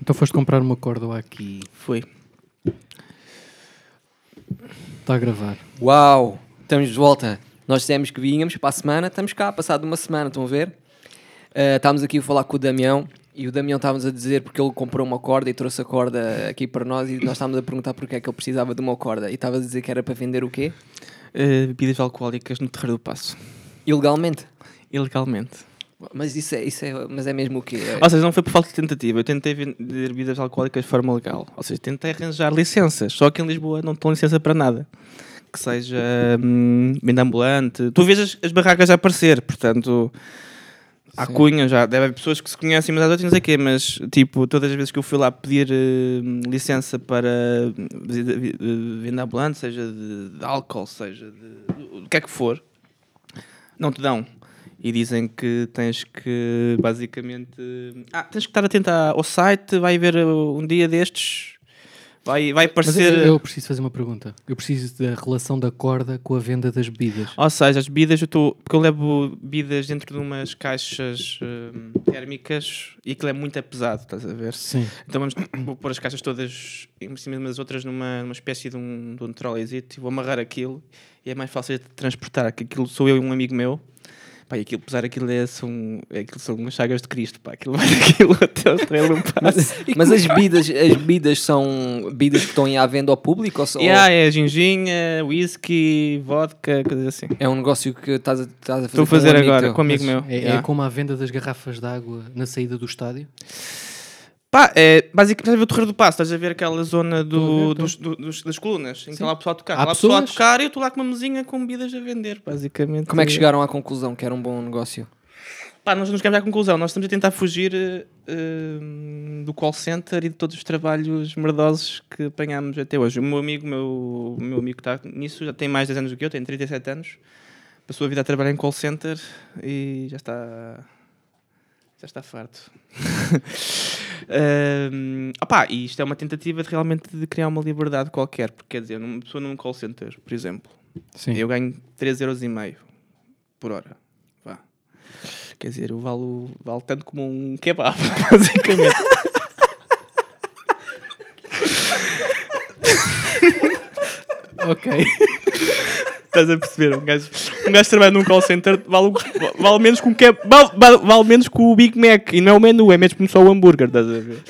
Então foste comprar uma corda aqui. Foi. Está a gravar. Uau! Estamos de volta. Nós dissemos que vínhamos para a semana, estamos cá, passado uma semana, estão a ver? Uh, estávamos aqui a falar com o Damião e o Damião estávamos a dizer porque ele comprou uma corda e trouxe a corda aqui para nós e nós estávamos a perguntar porque é que ele precisava de uma corda e estava a dizer que era para vender o quê? Uh, bebidas alcoólicas no Terreiro do Passo. Ilegalmente? Ilegalmente. Mas isso é, isso é, mas é mesmo o quê? Ou seja, não foi por falta de tentativa. Eu tentei vender bebidas alcoólicas de forma legal. Ou seja, tentei arranjar licenças. Só que em Lisboa não estão licença para nada. Que seja hum, venda ambulante. Tu vês as, as, barracas a aparecer, portanto. Há Sim. cunha já, deve haver pessoas que se conhecem, mas às outras não sei o quê, mas tipo, todas as vezes que eu fui lá pedir uh, licença para venda ambulante, seja de, de álcool, seja de, o que é que for, não te dão e dizem que tens que basicamente ah, tens que estar atento ao site, vai haver uh, um dia destes vai, vai aparecer. Eu, eu, preciso fazer uma pergunta. Eu preciso da relação da corda com a venda das bebidas. Ou seja, as bebidas eu estou. Porque eu levo bebidas dentro de umas caixas uh, térmicas e aquilo é muito pesado, estás a ver? Sim. Então vamos vou pôr as caixas todas em cima das outras numa, numa espécie de um, de um trolleyzito e vou amarrar aquilo e é mais fácil de transportar, que aquilo sou eu e um amigo meu Pá, e aquilo, pesar aquilo é, são, é, aquilo são umas chagas de Cristo, pá, aquilo vai aquilo até o trailer mas, mas as bebidas, as bebidas são bebidas que estão à venda ao público? Ou, só, yeah, é ginginha, whisky, vodka, coisas assim. É um negócio que estás a, estás a fazer Estou a fazer com agora, com um amigo meu. É, yeah. é como a venda das garrafas de água na saída do estádio? Pá, é, basicamente, estás a ver o Terreiro do Passo, estás a ver aquela zona do, dos, dos, das colunas, em que lá o pessoal a tocar. Há lá pessoas... a tocar e eu estou lá com uma mesinha com bebidas a vender, basicamente. Como é que chegaram à conclusão que era um bom negócio? Pá, nós não chegamos à conclusão, nós estamos a tentar fugir uh, do call center e de todos os trabalhos merdosos que apanhámos até hoje. O meu amigo, meu, meu amigo que está nisso, já tem mais de 10 anos do que eu, tem 37 anos, passou a vida a trabalhar em call center e já está já está farto. um, opa, e isto é uma tentativa de realmente de criar uma liberdade qualquer, porque quer dizer, uma pessoa num call center, por exemplo, Sim. eu ganho 3,5€ por hora. Vá. Quer dizer, eu valo, valo tanto como um kebab, basicamente. ok. Estás a perceber? Um gajo, um gajo trabalha num call center vale, vale, menos com que vale, vale, vale, menos com o Big Mac e não é o menu, é mesmo só o hambúrguer, estás a ver?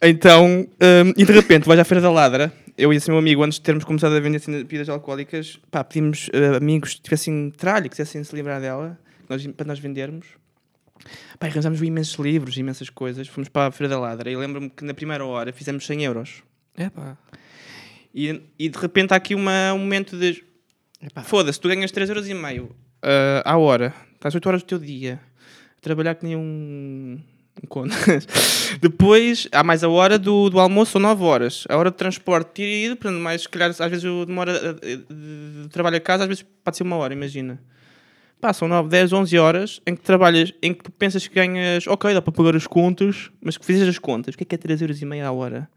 Então, um, e de repente vais à Feira da Ladra, eu e esse meu amigo, antes de termos começado a vender assim, bebidas alcoólicas, pá, pedimos uh, amigos que tivessem tralho, que quisessem se livrar dela, nós, para nós vendermos. Pá, arranjámos imensos livros, imensas coisas, fomos para a Feira da Ladra e lembro-me que na primeira hora fizemos 100 euros. É pá. E, e de repente há aqui uma, um momento de Foda-se, tu ganhas 3,5€ uh, à hora, estás 8 horas do teu dia a trabalhar que nem um. um Depois há mais a hora do, do almoço, são 9 horas. A hora de transporte tira ido, portanto, mais, se calhar, às vezes eu demoro de, trabalho a casa, às vezes pode ser uma hora, imagina. Passam 9, 10, 11 horas em que trabalhas, em que pensas que ganhas, ok, dá para pagar as contas, mas que fizes as contas, o que é que é 3,5€ à hora?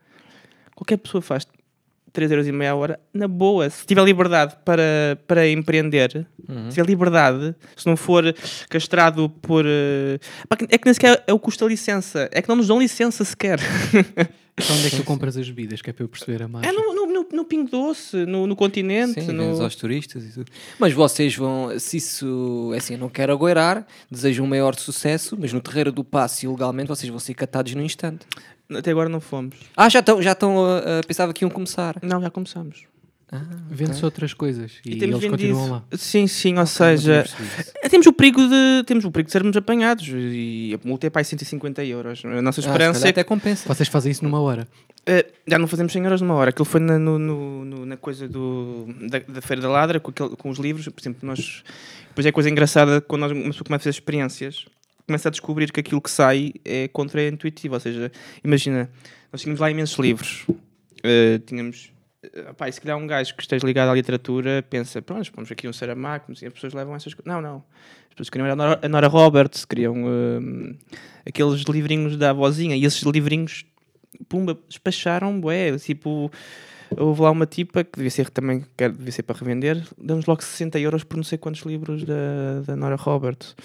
Qualquer pessoa faz 3,5€ a hora, na boa, se tiver liberdade para, para empreender, uhum. se tiver liberdade, se não for castrado por. Uh, é que nem sequer é o custo da licença, é que não nos dão licença sequer. Então onde é que tu compras as bebidas? Que é para eu perceber a mais. É no, no, no, no Pingo Doce, no, no continente. Sim, no... aos turistas e tudo. Mas vocês vão, se isso, é assim, eu não quero agoirar, desejo um maior sucesso, mas no terreiro do passe ilegalmente vocês vão ser catados no instante. Até agora não fomos. Ah, já estão, já estão, uh, pensava que iam começar. Não, já começamos. Ah, Vende-se okay. outras coisas e, e eles vendido. continuam lá. Sim, sim, ou seja, temos o perigo de temos o perigo de sermos apanhados e a multa é para 150 euros. A nossa ah, esperança ah, é até compensa. Vocês fazem isso numa hora? Uh, já não fazemos 100 euros numa hora. Aquilo foi na, no, no, na coisa do, da, da, Feira da Ladra, com, aquele, com os livros. Por exemplo, nós. Depois é coisa engraçada quando nós, uma pessoa começa a fazer experiências, começa a descobrir que aquilo que sai é contra-intuitivo. Ou seja, imagina, nós tínhamos lá imensos livros. Uh, tínhamos eh, pá, se calhar um gajo que esteja ligado à literatura pensa, pronto, vamos aqui um Saramago, as pessoas levam essas coisas. Não, não. As pessoas queriam a Nora, a Nora Roberts, queriam uh, aqueles livrinhos da avózinha, e esses livrinhos, pumba, despacharam, bué, tipo... Houve lá uma tipa que devia ser também, quer, devia ser para revender, damos logo 60 euros por não sei quantos livros da, da Nora Roberts.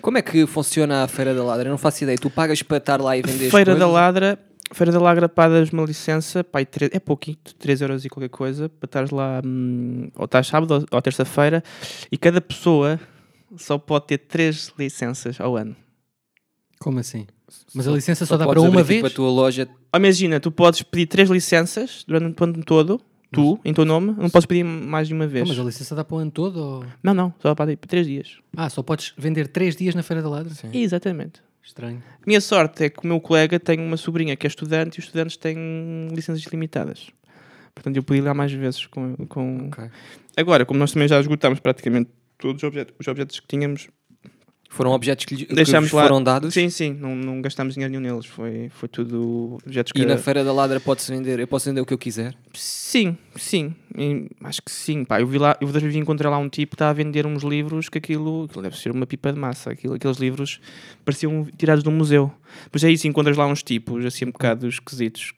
Como é que funciona a Feira da Ladra? Eu não faço ideia. Tu pagas para estar lá e vender Feira da coisas? Ladra, Feira da Ladra pagas uma licença, pá, tre- é pouquinho, 3 euros e qualquer coisa, para estares lá, hum, ou estás sábado ou, ou terça-feira, e cada pessoa só pode ter 3 licenças ao ano. Como assim? Mas a licença só, dá podes para uma abrir, vez? tipo, a tua loja. Ah, Imagina, tu podes pedir 3 licenças durante o ano todo, tu, em teu nome, não podes pedir mais de uma Ah, vez. mas a licença dá para o ano todo? Ou... Não, não, só para 3 dias. Ah, só podes vender 3 dias na Feira da Ladra? Exatamente. Estranho. Minha sorte é que o meu colega tem uma sobrinha que é estudante e os estudantes têm licenças limitadas. Portanto, eu podia ir lá mais vezes com. com... Ok. Agora, como nós também já esgotámos praticamente todos os objetos, os objetos que tínhamos, Foram objetos que, lhe- que deixámos vos lá. foram dados. Sim, sim, não, não gastámos dinheiro nenhum neles. Foi, foi tudo objetos que. E na Feira da Ladra pode-se vender. Eu posso vender o que eu quiser. Sim, sim. Acho que sim. Pá, eu vi lá, eu vezes encontrei lá um tipo que está a vender uns livros que aquilo, aquilo deve ser uma pipa de massa. Aquilo, aqueles livros pareciam tirados de um museu. Pois é isso, encontras lá uns tipos assim um bocado esquisitos.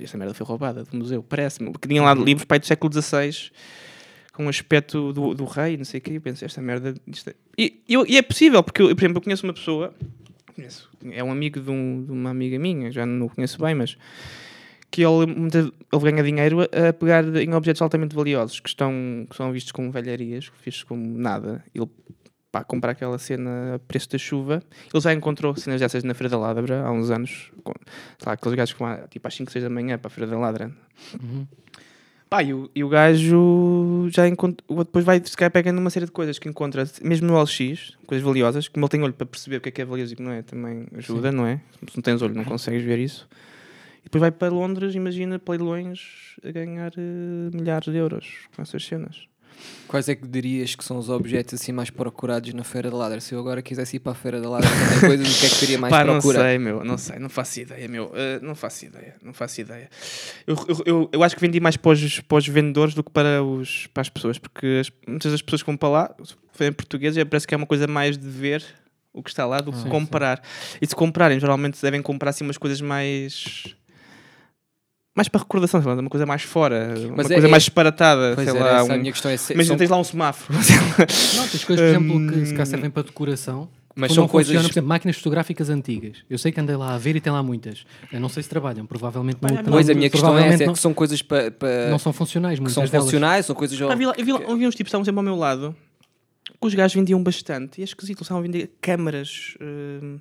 Esta merda foi roubada do museu, parece-me. Que tinham lá livros pai do século XVI com um aspecto do, do rei, não sei o quê. Eu pensei, esta merda. é... E, eu- e é possível, porque eu, por exemplo, eu conheço uma pessoa, conheço, é um amigo de, um- de uma amiga minha, já não o conheço bem, mas que ele, ele ganha dinheiro a pegar em objetos altamente valiosos que, estão, que são vistos como velharias, vistos como nada. Ele pá, comprar aquela cena a preço da chuva. Ele já encontrou cenas dessas na Feira da Ladra há uns anos. Com, sei lá, aqueles gajos que vão tipo às 5, 6 da manhã para a Feira da Ladra. Uhum. Pá, e o, e o gajo já encontra, depois vai se calhar pegando uma série de coisas que encontra, mesmo no LX, coisas valiosas, como ele tem olho para perceber o que é que é valioso e o que não é, também ajuda, não é? Se não tens olho, não consegues ver isso. E depois vai para Londres, imagina, leilões, a ganhar eh, milhares de euros com essas cenas. Quais é que dirias que são os objetos assim mais procurados na Feira da Ladra? Se eu agora quisesse ir para a Feira da Ladra coisas, o que é que teria mais Pá, não procura? sei, meu, não sei, não faço ideia, meu, eh, não faço ideia, não faço ideia. Eu, eu, eu, eu acho que vendi mais para os, para os vendedores do que para, os, para as pessoas, porque as- muitas das pessoas que vão para lá, em português, e parece que é uma coisa mais de ver o que está lá do que Sim, comprar. E se comprarem, geralmente devem comprar assim umas coisas mais. Mais para recordação, sei lá, uma coisa mais fora, uma Mas é- coisa é- mais disparatada, sei era, lá. essa a Um, minha questão é se, imagina, são, tens lá um semáforo. Não, tens coisas, por exemplo, que se calhar Hum. servem para decoração. mas são não coisas funcionam, por exemplo, máquinas fotográficas antigas. Eu sei que andei lá a ver e tem lá muitas. Eu não sei se trabalham, provavelmente não. Não- Pois a minha questão é essa, é não, que são coisas para, para- não são funcionais, muitas são delas. funcionais, são coisas Pá, vi lá- eu vi lá- eu vi uns tipos que estavam sempre ao meu lado que os gajos vendiam bastante e é esquisito, eles estavam a vender câmaras hum,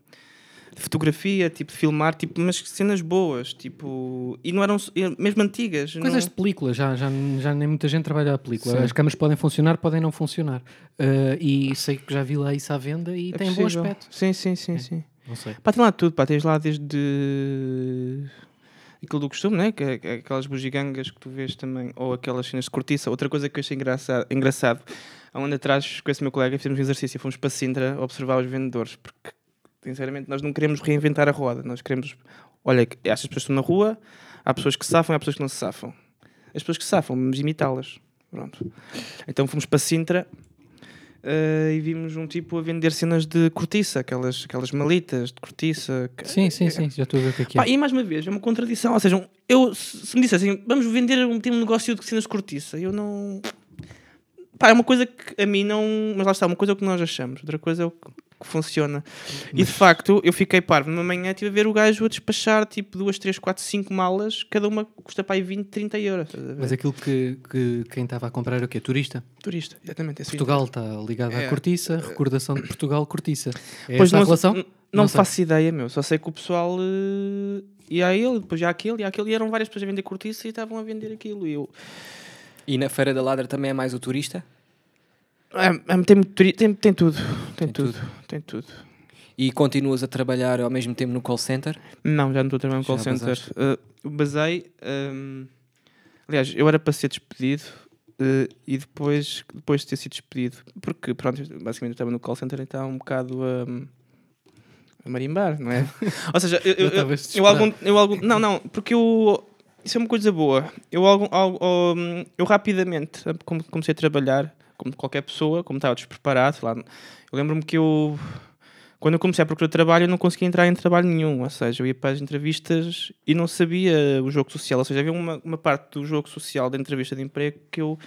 de fotografia, tipo de filmar, tipo, mas cenas boas, tipo, e não eram mesmo antigas. Coisas de não... película, já, já, já nem muita gente trabalha a película. Sim. As câmaras podem funcionar, podem não funcionar. Uh, e sei que já vi lá isso à venda e é tem bom possível. aspecto. Sim, sim, sim, É. sim. Não sei. Pá, tem lá tudo, pá, tens lá desde aquilo do costume, né? Que é, é aquelas bugigangas que tu vês também, ou aquelas cenas de cortiça. Outra coisa que eu achei engraçado, engraçado há um ano atrás, com esse meu colega, fizemos um exercício e fomos para Sintra observar os vendedores, porque, sinceramente, nós não queremos reinventar a roda, nós queremos, olha, estas pessoas estão na rua, há pessoas que se safam e há pessoas que não se safam. As pessoas que se safam, vamos imitá-las. Pronto. Então fomos para Sintra eh, e vimos um tipo a vender cenas de cortiça, aquelas, aquelas malitas de cortiça. que- Sim, sim, sim, já estou a ver o que é Pá, é. e mais uma vez, é uma contradição. Ou seja, eu, se me dissessem, vamos vender um, tem um negócio de cenas de cortiça, eu não. Pá, é uma coisa que a mim não. Mas lá está, uma coisa é o que nós achamos, outra coisa é o que, que funciona. E de facto, eu fiquei parvo. Numa manhã estive a ver o gajo a despachar tipo duas, três, quatro, cinco malas, cada uma custa para aí 20, 30 euros. Mas aquilo que, que quem estava a comprar era o quê? Turista? Turista, exatamente. Assim. Portugal está ligado à É. cortiça, recordação de Portugal, cortiça. É Pois não, relação? Não, sei. faço ideia, meu. Só sei que o pessoal eh, ia a ele, depois ia aquele, ia aquele, e eram várias pessoas a vender cortiça e estavam a vender aquilo. E eu. E na Feira da Ladra também é mais o turista? É, é, tem, tem, tem tudo, tem, tudo, tem tudo. E continuas a trabalhar ao mesmo tempo no call center? Não, já não estou a trabalhar no Já call center. Uh, basei. um, aliás, eu era para ser despedido uh, e depois, depois de ter sido despedido, porque pronto, basicamente eu estava no call center e estava um bocado a. a marimbar, não é? Ou seja, eu, eu, eu, eu algum, eu algum. Não, não, porque eu. Isso é uma coisa boa. Eu, algum, al- um, eu rapidamente comecei a trabalhar, como qualquer pessoa, como estava despreparado. Lá, eu lembro-me que eu. Quando eu comecei a procurar trabalho, eu não conseguia entrar em trabalho nenhum. Ou seja, eu ia para as entrevistas e não sabia o jogo social. Ou seja, havia uma, uma parte do jogo social da entrevista de emprego que eu,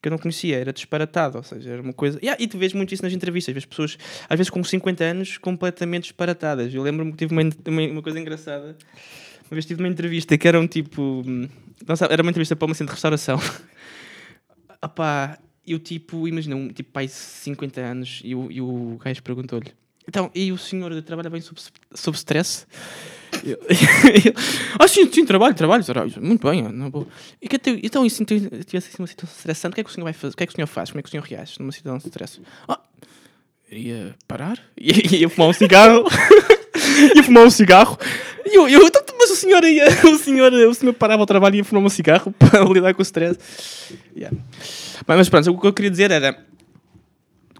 que eu não conhecia, era disparatado, ou seja, era uma coisa. Yeah, e tu vês muito isso nas entrevistas, vês pessoas, às vezes com 50 anos, completamente disparatadas. Eu lembro-me que tive uma, uma, coisa engraçada. Uma vez tive uma entrevista que era um tipo. Sabe, era uma entrevista para uma centro de restauração. Opá, e o tipo, imagina, um tipo pai de 50 anos, e o, e o gajo perguntou-lhe: Então, e o senhor trabalha bem sob, sob stress? Eu, eu, ah, sim, sim, trabalho, trabalho, trabalho. Muito bem, não vou. E que, então, e se tivesse assim uma situação estressante, o que é que o senhor vai fazer? O que é que o senhor faz? Como é que o senhor reage numa situação de stress? Ah, iria parar, ia, ia fumar um cigarro, ia fumar um cigarro. E eu, eu, então, mas o senhor ia, o senhor, o senhor parava o trabalho e ia fumar um cigarro para lidar com o stress. Yeah. Mas, mas pronto, o que eu queria dizer era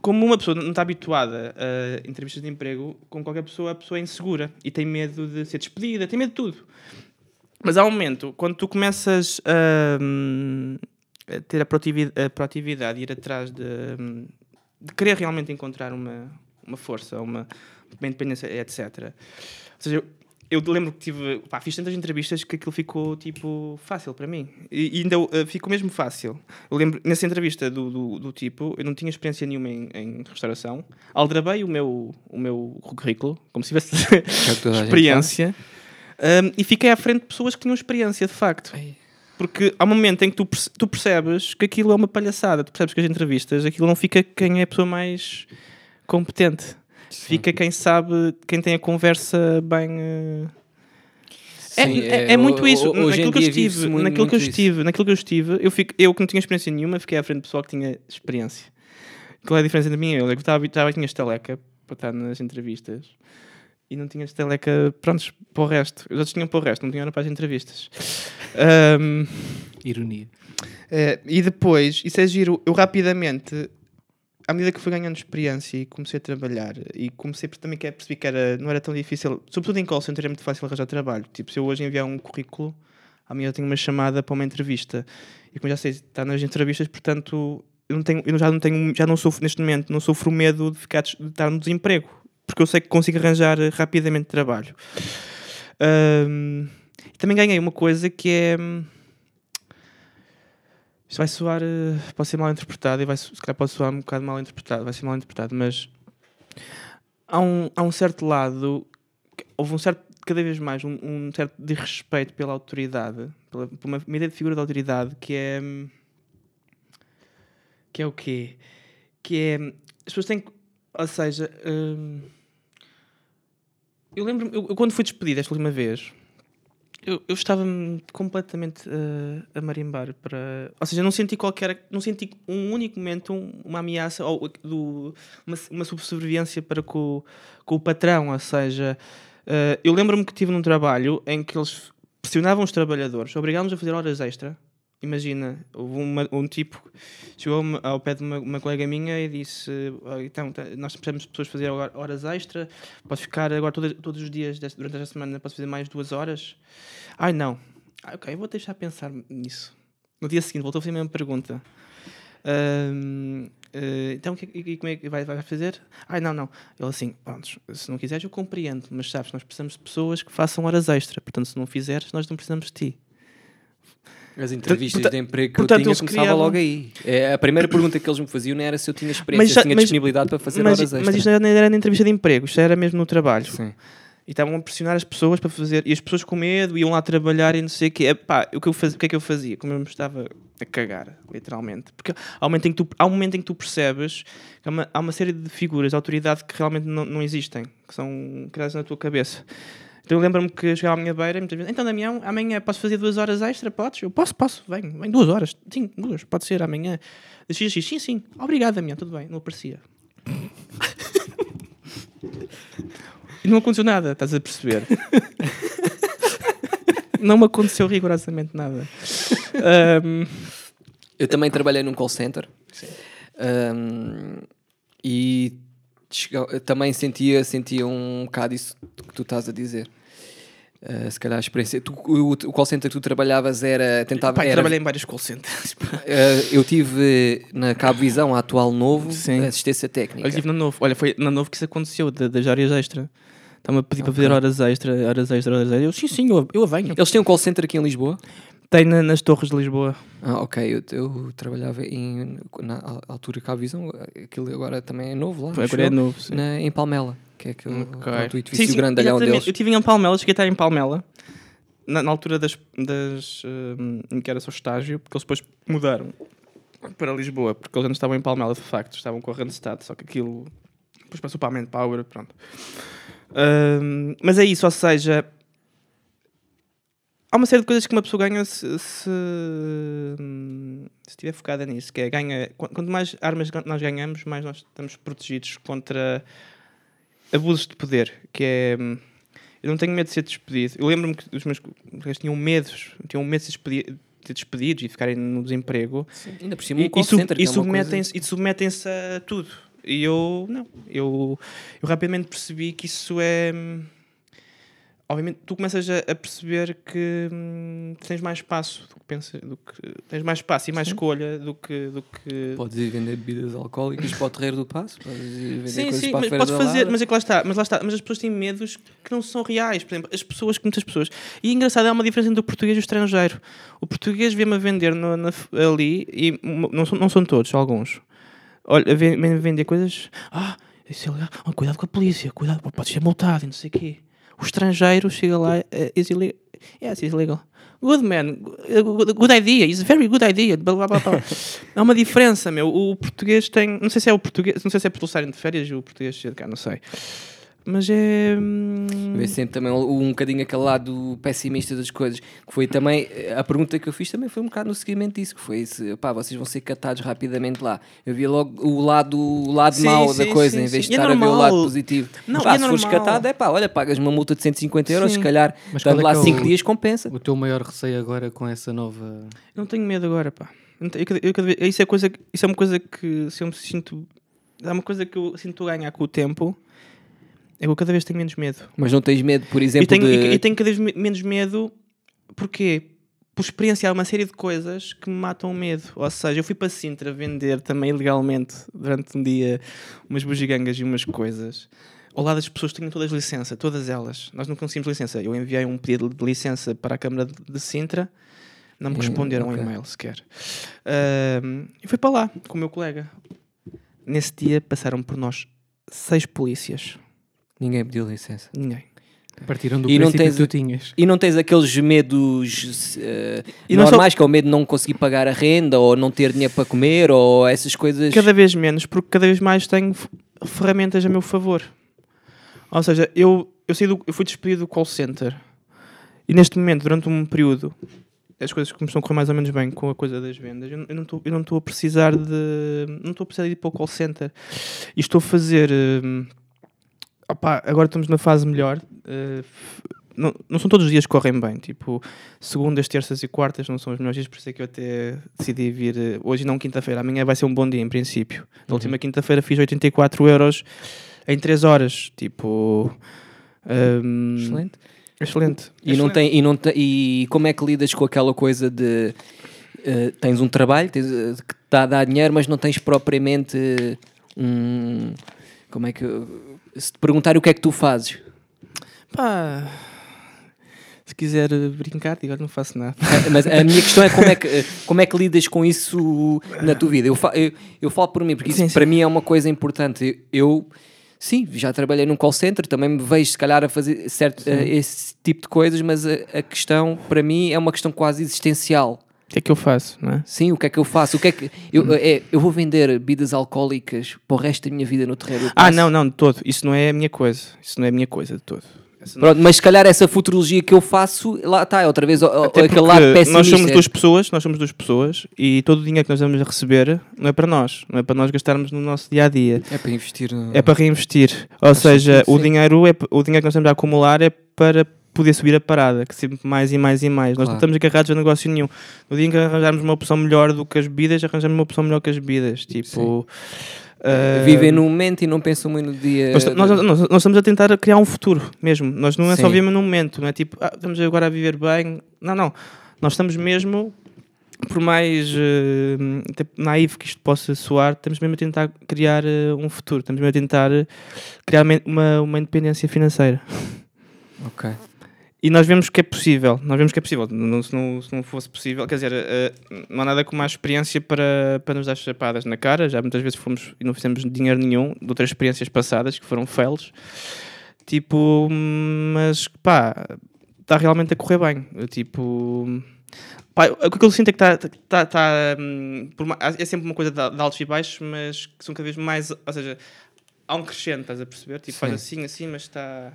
como uma pessoa não está habituada a entrevistas de emprego, com qualquer pessoa, a pessoa é insegura e tem medo de ser despedida, tem medo de tudo. Mas há um momento, quando tu começas a, a ter a proatividade, a proatividade e ir atrás de, de, querer realmente encontrar uma, uma força, uma, uma independência, etc. Ou seja, eu lembro que tive, pá, fiz tantas entrevistas que aquilo ficou tipo fácil para mim. E, e ainda uh, ficou mesmo fácil. Eu lembro, nessa entrevista do, do, do tipo, eu não tinha experiência nenhuma em, em, restauração. Aldrabei o meu, o meu currículo, como se tivesse experiência. Um, e fiquei à frente de pessoas que tinham experiência, de facto. Porque há um momento em que tu, tu percebes que aquilo é uma palhaçada. Tu percebes que as entrevistas, aquilo não fica quem é a pessoa mais competente fica quem sabe, quem tem a conversa bem. Uh... É, Sim, é, é, é, muito isso. naquilo que eu estive, muito, naquilo muito que eu estive, isso. naquilo que eu estive, eu, fico, eu que não tinha experiência nenhuma, fiquei à frente do pessoal que tinha experiência. Qual é a diferença entre mim e eu? Eu estava, estava tinha estaleca para estar nas entrevistas e não tinha estaleca, prontos, para o resto. Os outros tinham para o resto, não tinham para as entrevistas. Um, Ironia. É, e depois, isso é giro, eu rapidamente à medida que fui ganhando experiência e comecei a trabalhar e comecei também que percebi que era, não era tão difícil, sobretudo em call center é muito fácil arranjar trabalho. Tipo, se eu hoje enviar um currículo, amanhã eu tenho uma chamada para uma entrevista. E como já sei, está nas entrevistas, portanto, eu, não tenho, eu já não tenho, já não sofro neste momento, não sofro medo de, ficar, de estar no desemprego, porque eu sei que consigo arranjar rapidamente trabalho. Um, também ganhei uma coisa que é isto vai soar, uh, pode ser mal interpretado e vai, se calhar pode soar um bocado mal interpretado, vai ser mal interpretado, mas há um, há um certo lado, houve um certo, cada vez mais, um, um certo desrespeito pela autoridade, pela, por uma, uma ideia de figura de autoridade que é. que é o quê? Que é. As pessoas têm. Ou seja. Hum, eu lembro eu, eu, quando fui despedido esta última vez eu, eu estava-me completamente uh, a marimbar para. Ou seja, não senti qualquer. Não senti um único momento uma ameaça ou do, uma, uma subserviência para com, com o patrão. Ou seja, uh, eu lembro-me que tive num trabalho em que eles pressionavam os trabalhadores, obrigavam-nos a fazer horas extra imagina, houve uma, um tipo chegou ao pé de uma, uma, colega minha e disse: Então, tá, nós precisamos de pessoas fazer horas extra, posso ficar agora todos, todos os dias durante esta semana, posso fazer mais duas horas? Ai, não. Ah, ok, vou deixar pensar nisso. No dia seguinte, voltou a fazer a mesma pergunta. Uh, uh, então, e, como é que vai, vai fazer? Ai, não, não. Ele assim, pronto, se não quiseres, eu compreendo, mas sabes, nós precisamos de pessoas que façam horas extra, portanto, se não fizeres, nós não precisamos de ti. As entrevistas de emprego que portanto, eu tinha começava criavam... logo aí. É, a primeira pergunta que eles me faziam não era se eu tinha experiência, mas, se tinha mas, disponibilidade para fazer mas, horas extra. Mas isto não era na entrevista de emprego, isto era mesmo no trabalho. Sim. E estavam a pressionar as pessoas para fazer, e as pessoas com medo iam lá trabalhar e não sei o quê. Epá, o que, eu faz, o que é que eu fazia? Como eu me estava a cagar, literalmente. Porque há um momento em que tu, há um momento em que tu percebes que há uma, há uma série de figuras de autoridade que realmente não, não existem, que são criadas na tua cabeça. Então eu lembro-me que chegava à minha beira e muitas vezes, então Damião, amanhã posso fazer duas horas extra? Podes? Eu posso, posso, vem, vem duas horas. Sim, duas, pode ser amanhã. Sim, sim, sim, obrigado Damião, tudo bem, não aparecia. e não aconteceu nada, estás a perceber? não me aconteceu rigorosamente nada. Um... Eu também trabalhei num call center. Um, e também sentia, sentia um bocado isso que tu estás a dizer. Uh, se calhar a experiência. Tu, o, o call center que tu trabalhavas era. Tentava, Pai, era, trabalhei em vários call centers. Uh, eu tive na Cabo Visão, a atual Novo, Sim. assistência técnica. Olha, tive na Novo. Olha, foi na Novo que isso aconteceu, das áreas extra. Estava a pedir okay. para fazer horas extra, horas extra, horas extra. Eu, sim, sim, eu, eu venho. Eles têm um call center aqui em Lisboa? Tem na- nas Torres de Lisboa. Ah, ok. Eu, eu trabalhava em, na altura Cavisão, aquilo agora também é novo lá. Agora é novo. sim. na- em Palmela, que é aquele Ok. pronto, o Sim, edifício sim, grandalhão deles. Eu estive em Palmela, cheguei a estar em Palmela, na, na altura das, das em que era só estágio, porque eles depois mudaram para Lisboa, porque eles antes estavam em Palmela, de facto, estavam com a Randstad, só que aquilo depois passou para a Manpower, pronto. Hum, mas é isso, ou seja, há uma série de coisas que uma pessoa ganha se, se, se estiver focada nisso, que é ganha, qu- quanto mais armas nós ganhamos, mais nós estamos protegidos contra abusos de poder, que é eu não tenho medo de ser despedido. Eu lembro-me que os meus colegas tinham medos, tinham medo de ser despedi- de despedidos e ficarem no desemprego Ainda por cima, e, um e, sub- e que é coisa- submetem-se e submetem-se a tudo. E eu, não, eu, eu rapidamente percebi que isso é. Obviamente, tu começas a, a perceber que hum, tens mais espaço do que pensas, do que, tens mais espaço e mais escolha do que. Do que... Podes ir vender bebidas alcoólicas para o terreiro do passo, podes ir vender Sim, coisas sim, para a mas feira podes fazer, Lara. mas é que lá está, mas lá está, mas as pessoas têm medos que não são reais, por exemplo, as pessoas, que muitas pessoas, e é engraçado, há uma diferença entre o português e o estrangeiro. O português vê-me a vender no- na- ali, e não são, não são todos, alguns. Olha, vêm vender coisas, ah, isso é legal, ah, cuidado com a polícia, cuidado, pode ser multado e não sei o quê. O estrangeiro chega lá, eh, is illegal, yes, it's illegal. Good man, good, good idea, it's a very good idea. Blá, blá, blá, blá. Há uma diferença, meu. O português tem. Não sei se é o português, não sei se é por estarem de férias e o português de cá, não sei. Mas é. hum, Vê sempre também um, um bocadinho aquele lado pessimista das coisas. Que foi também, a pergunta que eu fiz também foi um bocado no seguimento disso, que foi se, pá, vocês vão ser catados rapidamente lá. Eu via logo o lado, o lado Sim, mau sim, da coisa, sim, em vez sim. de E é estar a ver o lado positivo. Não, Pá, é se fores normal. catado, é pá, olha, pagas uma multa de 150 euros, Sim. se calhar, Mas estando é lá que é 5 o- dias, compensa. O teu maior receio agora com essa nova. Eu não tenho medo agora, pá. Eu eu eu isso, é coisa, isso é uma coisa que se eu me sinto. É uma coisa que eu sinto ganhar com o tempo. É eu cada vez tenho menos medo. Mas não tens medo, por E exemplo, tenho, de... e, e tenho cada vez me- menos medo. Porquê? Por experienciar uma série de coisas que me matam o medo. Ou seja, eu fui para Sintra vender também ilegalmente durante um dia umas bugigangas e umas coisas. Ao lado das pessoas tinham todas licença, todas elas. Nós não conseguimos licença. Eu enviei um pedido de licença para a Câmara de- Sintra, não me Hum, responderam um ok. e-mail sequer. Ahm, e fui para lá com o meu colega. Nesse dia passaram por nós seis polícias. Ninguém pediu licença. Ninguém. Partiram do E princípio tens- que tu tinhas. E não tens aqueles medos eh, E não normais, que é o medo de não conseguir pagar a renda, ou não ter dinheiro para comer, ou essas coisas... Cada vez menos, porque cada vez mais tenho ferramentas a meu favor. Ou seja, eu, eu, saí do- eu fui despedido do call center e neste momento, durante um período, as coisas começam a correr mais ou menos bem com a coisa das vendas. Eu, eu não estou- a precisar de. Não estou a precisar de ir para o call center. E estou a fazer. hum, opá, agora estamos na fase melhor. f- não, não são todos os dias que correm bem. Tipo, segundas, terças e quartas não são os melhores dias, por isso é que eu até decidi vir eh, hoje, não quinta-feira. Amanhã vai ser um bom dia, em princípio. Na última quinta-feira fiz 84 euros em 3 horas. Tipo. hum, Excelente. Excelente. E, não Excelente. tem, e, não e como é que lidas com aquela coisa de eh, tens um trabalho tens, que dá a dar dinheiro, mas não tens propriamente um. Como é que. Se te perguntar o que é que tu fazes, Pá, se quiser brincar, digo, não faço nada. Eh, mas a minha questão é como é que, como é que lidas com isso na tua vida. Eu, fa- eu, eu falo por mim, porque isso Sim, sim. para mim é uma coisa importante. Eu, sim, já trabalhei num call center, também me vejo se calhar a fazer certo, eh, esse tipo de coisas, mas a, a questão para mim é uma questão quase existencial. O que é que eu faço, não é? Sim, o que é que eu faço? O que é que eu, é, eu vou vender bebidas alcoólicas para o resto da minha vida no terreiro? do Ah, não, não, de todo. Isso não é a minha coisa. Isso não é a minha coisa de todo. Essa não- Pronto, mas se calhar essa futurologia que eu faço, lá está, outra vez, Até aquele lado porque pessimista. nós somos duas pessoas, nós somos duas pessoas e todo o dinheiro que nós vamos a receber não é para nós, não é para nós gastarmos no nosso dia a dia, É para investir no... é para reinvestir. Ou seja, sentido, o dinheiro é o dinheiro que nós estamos a acumular é para poder subir a parada, que sempre mais e mais e mais. Nós não estamos agarrados a negócio nenhum. No dia em que arranjarmos uma opção melhor do que as bebidas, arranjamos uma opção melhor que as bebidas. Tipo, ah, Vivem no momento e não pensam muito no dia. Nós, nós, nós- nós estamos a tentar criar um futuro mesmo. Nós não é só Sim. viver no momento, não é tipo, ah, estamos agora a viver bem. Não, não. Nós estamos mesmo, por mais eh, até naivo que isto possa soar, estamos mesmo a tentar criar eh, um futuro. Estamos mesmo a tentar criar uma- uma, uma independência financeira. Ok. E nós vemos que é possível, nós vemos que é possível. Não, se, não, se não fosse possível, quer dizer, uh, não há nada como a experiência para, para nos dar chapadas na cara. Já muitas vezes fomos e não fizemos dinheiro nenhum de outras experiências passadas que foram fails. Tipo, mas pá, está realmente a correr bem. Tipo, pá, o que eu sinto é que está. Tá, tá, hum, é sempre uma coisa de, de altos e baixos, mas que são cada vez mais. Ou seja, há um crescente, estás a perceber? Tipo, Sim. faz assim, assim, mas está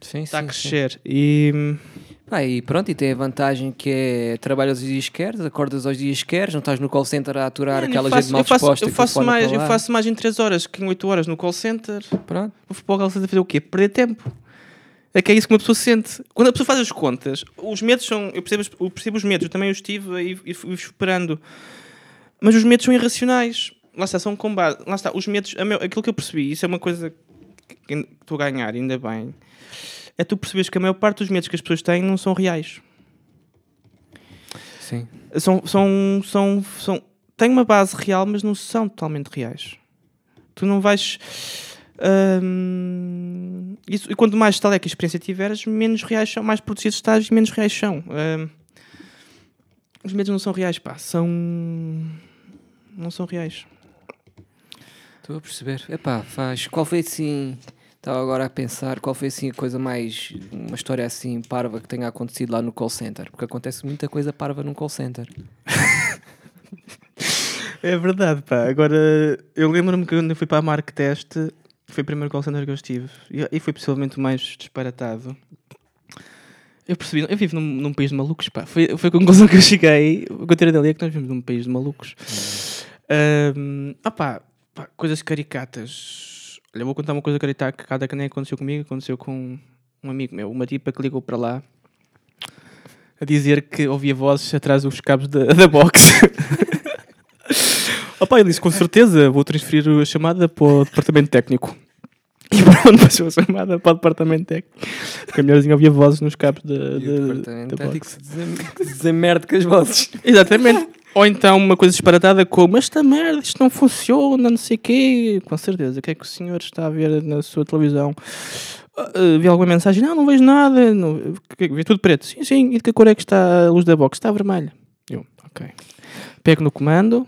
Sim, está sim, a crescer. Sim. E... Ah, e pronto, e tem a vantagem que é trabalhas os dias que queres, acordas aos dias que queres, não estás no call center a aturar Mano, aquela faço, gente mal eu faço, disposta. Eu faço, mais, eu faço mais em 3 horas que em 8 horas no call center. Pronto. Vou para o call center fazer o quê? Perder tempo. É que é isso que uma pessoa sente. Quando a pessoa faz as contas, os medos são. Eu percebo, eu percebo os medos, eu também os tive e, e fui superando. Mas os medos são irracionais. Lá está, são com base. Lá está, os medos. Aquilo que eu percebi, isso é uma coisa que estou a ganhar, ainda bem é tu percebes que a maior parte dos medos que as pessoas têm não são reais. Sim. São, são, são, são, têm uma base real, mas não são totalmente reais. Tu não vais. Hum, isso, e quanto mais tal é que a experiência tiveres, menos reais são, mais protegidos estás e menos reais são. Hum, os medos não são reais, pá, são. não são reais. Estou a perceber. Epá, faz. Qual foi assim Estava agora a pensar qual foi assim a coisa mais. uma história assim parva que tenha acontecido lá no call center. Porque acontece muita coisa parva num call center. é verdade, pá. Agora, eu lembro-me que quando eu fui para a Mark Test, foi o primeiro call center que eu estive. E, foi possivelmente o mais disparatado. Eu percebi, eu vivo num, num, país de malucos, pá. Foi, foi a conclusão que eu cheguei. O que eu tirei dali é que nós vivemos num país de malucos. Hum. Um, ah, pá, coisas caricatas Olha, vou contar uma coisa cada que nem aconteceu comigo, aconteceu com um amigo meu, uma tipa que ligou para lá a dizer que ouvia vozes atrás dos cabos da, da box. Opa, ele disse com certeza vou transferir a chamada para o departamento técnico. E pronto, passou a chamada para o departamento técnico. Porque a ouvia vozes nos cabos da, da, departamento da box. Dizer merda com as vozes. Exatamente. Ou então uma coisa disparatada como esta merda, isto não funciona, não sei o quê. Com certeza, o que é que o senhor está a ver na sua televisão? Uh, vi alguma mensagem? Não, não vejo nada. Não, vi tudo preto. Sim, sim. E de que cor é que está a luz da box? Está vermelha. Eu, ok. Pego no comando,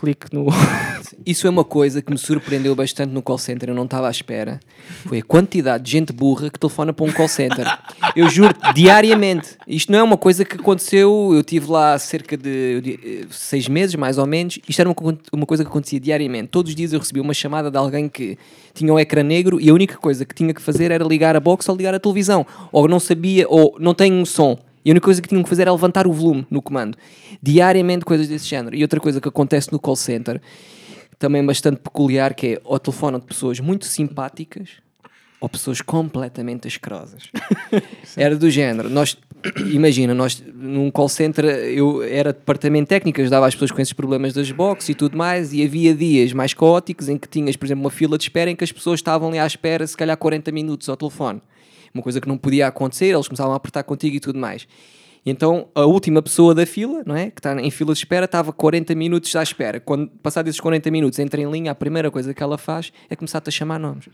clique no. Isso é uma coisa que me surpreendeu bastante no call center, eu não estava à espera. Foi a quantidade de gente burra que telefona para um call center. Eu juro, diariamente. Isto não é uma coisa que aconteceu, eu tive lá cerca de seis meses, mais ou menos. Isto era uma, uma coisa que acontecia diariamente. Todos os dias eu recebia uma chamada de alguém que tinha um ecrã negro e a única coisa que tinha que fazer era ligar a box ou ligar a televisão. Ou não sabia, ou não tem um som. E a única coisa que tinham que fazer era levantar o volume no comando. Diariamente coisas desse género. E outra coisa que acontece no call center, também bastante peculiar, que é o telefone de pessoas muito simpáticas ou pessoas completamente asquerosas. era do género. Nós, imagina, nós num call center, eu era departamento técnico, ajudava as pessoas com esses problemas das boxes e tudo mais, e havia dias mais caóticos em que tinhas, por exemplo, uma fila de espera em que as pessoas estavam ali à espera, se calhar 40 minutos ao telefone uma coisa que não podia acontecer, eles começavam a apertar contigo e tudo mais. E então a última pessoa da fila, não é? Que está em fila de espera, estava 40 minutos à espera. Quando passar esses 40 minutos, entra em linha, a primeira coisa que ela faz é começar-te a chamar nomes.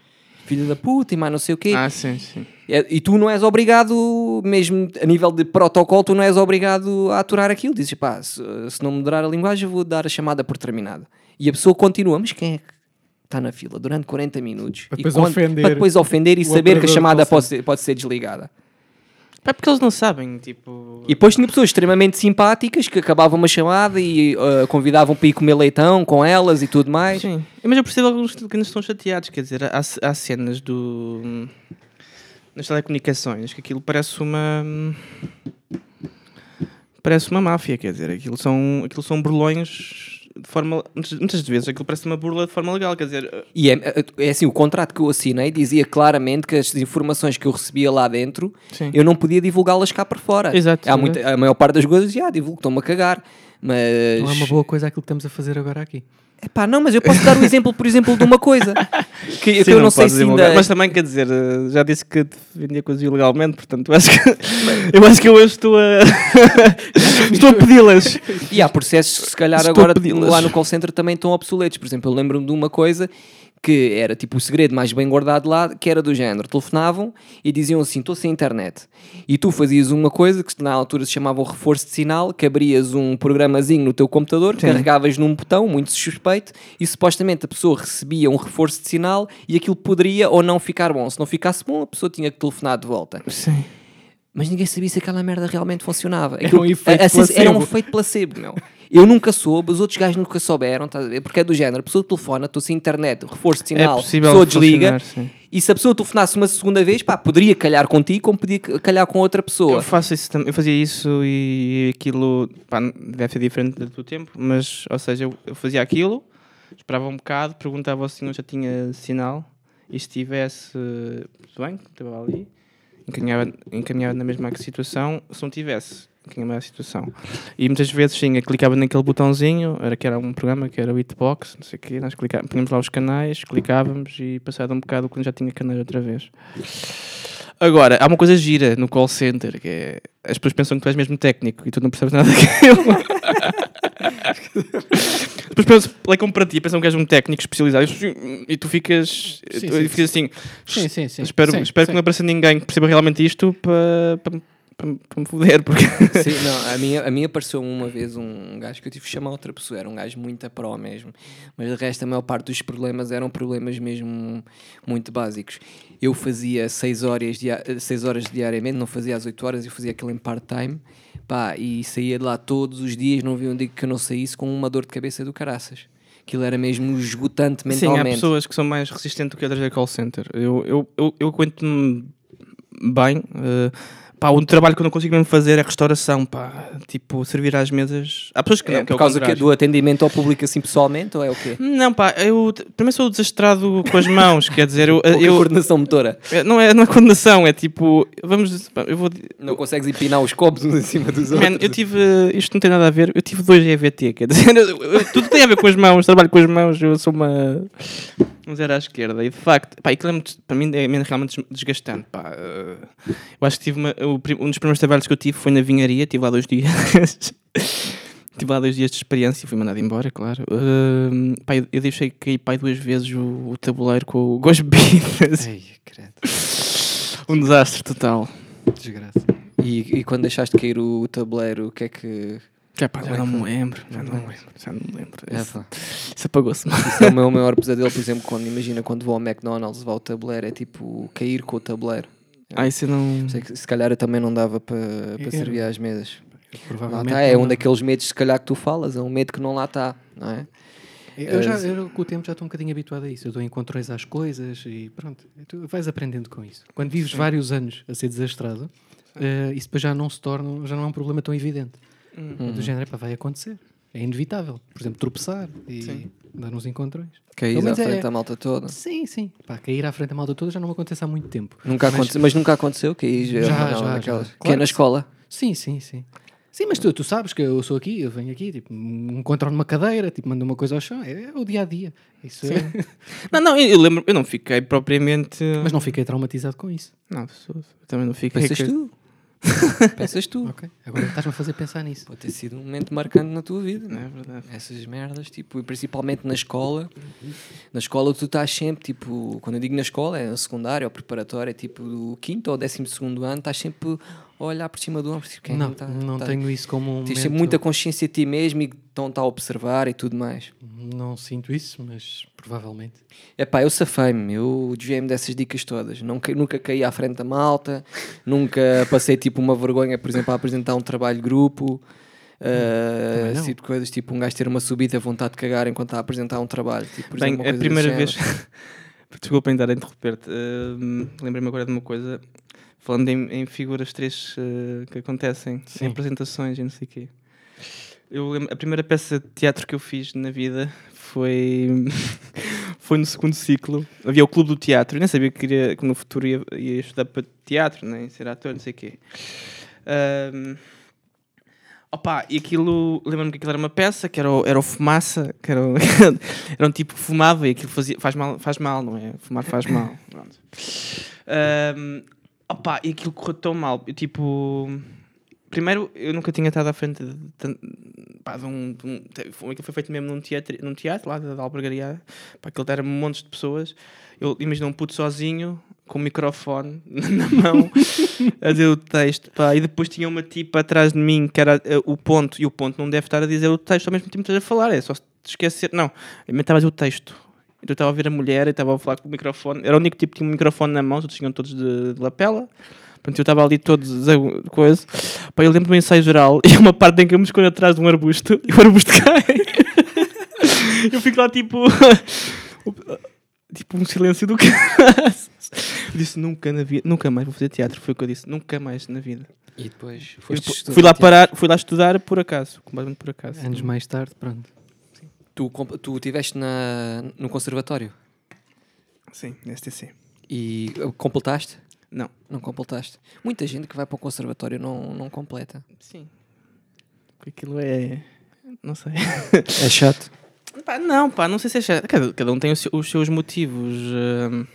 Filha da puta e mais não sei o quê. Ah, sim, sim. E, e, tu não és obrigado, mesmo a nível de protocolo, tu não és obrigado a aturar aquilo. Dizes, pá, se, se não mudar a linguagem, vou dar a chamada por terminada. E a pessoa continua, mas quem é que está na fila durante 40 minutos para depois, quando, ofender, para depois ofender e saber que a chamada pode ser, pode ser desligada. É porque eles não sabem, tipo... E depois tinha pessoas extremamente simpáticas que acabavam uma chamada e uh, convidavam para ir comer leitão com elas e tudo mais. Sim, mas eu percebo alguns que ainda estão chateados, quer dizer, há, há cenas do... nas telecomunicações que aquilo parece uma... parece uma máfia, quer dizer, aquilo são, aquilo são burlões de forma. Muitas vezes aquilo parece uma burla de forma legal, quer dizer. E é, é assim: o contrato que eu assinei dizia claramente que as informações que eu recebia lá dentro Sim. eu não podia divulgá-las cá para fora. Exato. Há muita, a maior parte das coisas, já, divulgo, estou-me a cagar. Mas... Não é uma boa coisa aquilo que estamos a fazer agora aqui. Epá, não, mas eu posso dar o exemplo, por exemplo, de uma coisa que, Sim, que eu não, não sei se ainda... Mas também, quer dizer, eh, já disse que vendia coisas ilegalmente, portanto, eu acho que eu, acho que eu hoje estou a, estou a pedi-las. E há processos que se calhar estou agora lá no call center também estão obsoletos. Por exemplo, eu lembro-me de uma coisa que era tipo o segredo mais bem guardado lá, que era do género. Telefonavam e diziam assim: estou sem internet. E tu fazias uma coisa que na altura se chamava o reforço de sinal, que abrias um programazinho no teu computador, Sim. carregavas num botão muito suspeito e supostamente a pessoa recebia um reforço de sinal e aquilo poderia ou não ficar bom. Se não ficasse bom, a pessoa tinha que telefonar de volta. Sim. Mas ninguém sabia se aquela merda realmente funcionava. Era um efeito a- a- placebo. Era um efeito placebo, meu. Eu nunca soube, os outros gajos nunca souberam, ver? Porque é do género, a pessoa telefona, estou sem internet, reforço de sinal, É a possível pessoa desliga. sim. E se a pessoa telefonasse uma segunda vez, pá, poderia calhar contigo como podia calhar com outra pessoa. Eu faço isso. Eu fazia isso e aquilo pá, deve ser diferente do teu tempo, mas ou seja, eu, eu fazia aquilo, esperava um bocado, perguntava ao senhor se já tinha sinal e se tivesse bem, estava ali, encaminhava, encaminhava na mesma situação, se não tivesse, encaminhava a situação. E muitas vezes sim, eu clicava naquele botãozinho, era que era um programa que era o Hitbox, não sei o quê, nós clicávamos, punhamos lá os canais, clicávamos e passado um bocado quando já tinha canais outra vez. Agora, há uma coisa gira no call center, que é as pessoas pensam que tu és mesmo técnico e tu não percebes nada daquilo. Depois pensam, ligam para ti, pensam que és um técnico especializado e tu ficas, Sim, tu sim, ficas assim. Sim, sim, sim. Espero, Sim, espero que não apareça ninguém que perceba realmente isto para, para, para, para me foder, porque Sim, não, a minha, a minha apareceu uma vez um gajo que eu tive que chamar outra pessoa, era um gajo muito a pró mesmo, mas de resto a maior parte dos problemas eram problemas mesmo muito básicos. Eu fazia 6 horas, dia, seis horas diariamente, não fazia às 8 horas, eu fazia aquilo em part-time, pá, e saía de lá todos os dias, não havia um dia que eu não saísse com uma dor de cabeça do caraças. Aquilo era mesmo esgotante Sim, há mentalmente. pessoas que são mais resistentes do que outras a call center. Eu, eu, eu, eu aguento-me bem. eh, pá, o trabalho que eu não consigo mesmo fazer é restauração, pá. Tipo, servir às mesas. Há pessoas que não, é que é por causa do atendimento ao público assim pessoalmente, ou é o quê? Não, pá, eu t- primeiro sou desastrado com as mãos, quer dizer, eu, eu coordenação motora. é, não é não é condenação, é tipo, vamos, pá, eu vou Não consegues empinar os copos uns em cima dos outros. Man, eu tive, isto não tem nada a ver, eu tive dois EVT, quer dizer, eu- eu- tudo tem a ver com as mãos, trabalho com as mãos, eu sou uma um zero à esquerda e de facto, pá, aquilo é muito, para mim é realmente des- desgastante, pá. Eu acho que tive uma, um dos primeiros trabalhos que eu tive foi na vinharia, tive lá dois dias. Tive lá dois dias de experiência e fui mandado embora, claro. Eh, pá, eu, deixei cair pai duas vezes o, o tabuleiro com, com as bebidas. Ei, credo. Um desastre total. Desgraça. E, e quando deixaste cair o tabuleiro, o que é que. Já, pá, já não me lembro, já não me lembro, já não me lembro. É, Isso, isso apagou-se. Isso é o meu maior pesadelo, por exemplo, quando imagina quando vou ao McDonald's levar o tabuleiro, é tipo cair com o tabuleiro. Ah, isso eu não. Sei que se calhar eu também não dava para Eu- para servir às mesas. Lá tá, é um daqueles medos, se calhar, que tu falas, é um medo que não lá está, não é? Eu já, eu, com o tempo já estou um bocadinho habituado a isso. Eu dou encontrões às coisas e pronto. Tu vais aprendendo com isso. Quando vives vários anos a ser desastrado, eh, isso depois já não se torna, já não é um problema tão evidente. Hum. É Do género, epá, vai acontecer. É inevitável. Por exemplo, tropeçar e Sim. dar uns encontrões. Pelo à é- frente da malta toda. Sim, sim. Pá, cair à frente da malta toda já não acontece há muito tempo. Nunca Mas- aconteceu, mas nunca aconteceu caís Já, não, já, naquelas- já. Que é Claro na escola. Sim, sim, sim. Sim, mas tu, tu sabes que eu sou aqui, eu venho aqui, tipo, me encontro numa cadeira, tipo, mando uma coisa ao chão, é, o dia a dia. Isso é- Não, não, eu, eu lembro, eu não fiquei propriamente. Mas não fiquei traumatizado com isso. Não, sou- eu também não fiquei. Pensas que- tu? Pensas tu? Ok. Agora estás-me a fazer pensar nisso. Pode ter sido um momento marcante na tua vida. Não é verdade. Essas merdas, tipo, e principalmente na escola. Na escola tu estás sempre, tipo, quando eu digo na escola, é na secundária ou preparatória, tipo, do quinto ou décimo segundo ano, estás sempre a olhar por cima do ombro. Tipo, quem não, tá- não tá- tenho isso como um Tens momento... muita consciência de ti mesmo e estão a observar e tudo mais. Não sinto isso, mas provavelmente. É pá, eu safei-me, eu desviei-me dessas dicas todas. Nunca, nunca caí à frente da malta, nunca passei tipo uma vergonha, por exemplo, a apresentar um trabalho de grupo. Uh, tipo de coisas, tipo um gajo ter uma subida vontade de cagar enquanto está a apresentar um trabalho. Tipo, por Bem, exemplo, a primeira vez. Desculpa ainda a interromper-te. Hum, Lembrei-me agora de uma coisa. Falando em, em figuras três uh, que acontecem Sim. em apresentações e não sei o quê. Eu a primeira peça de teatro que eu fiz na vida foi, foi no segundo ciclo. Havia o Clube do Teatro. Eu nem sabia que, queria, que no futuro ia, ia estudar para teatro, nem ser ator, não sei o quê. Hum, Opa, e aquilo, lembro-me que aquilo era uma peça, que era o, era o fumaça, que era, o- era um tipo que fumava e aquilo fazia, faz, mal, faz mal, não é? Fumar faz mal. Pronto. Ahm, opa, e aquilo correu tão mal. Eu, tipo, primeiro, eu nunca tinha estado à frente de, tan- pá, de um, de um, foi, foi feito mesmo num teatro, num teatro lá da, da Albergaria, pá, aquilo era montes de pessoas. Eu imagino um puto sozinho, com o microfone na mão, a dizer o texto, pá, e depois tinha uma tipa atrás de mim que era uh, o ponto, e o ponto não deve estar a dizer o texto ao mesmo tempo que estás a falar, é só se esquecer, não, eu estava a dizer o texto. Então eu estava a ver a mulher e estava a falar com o microfone, era o único tipo que tinha um microfone na mão, todos tinham todos de, de lapela. Portanto, eu estava ali todos a coisa. Pá, eu lembro do ensaio geral e uma parte em que eu me escondo atrás de um arbusto e o arbusto cai. eu fico lá tipo. tipo um silêncio do cara. disse nunca na vida, nunca mais vou fazer teatro. Foi o que eu disse, nunca mais na vida. E depois fui lá parar, fui lá estudar por acaso, completamente por acaso. Anos mais tarde, pronto. Tu, tu estiveste na, no conservatório? Sim, na STC. E completaste? Não. Não completaste. Muita gente que vai para o conservatório não, não completa. Sim. Porque aquilo é. Não sei. É chato. Pá, não, pá, não sei se é chato. Cada, cada um tem os, os seus motivos. Uh...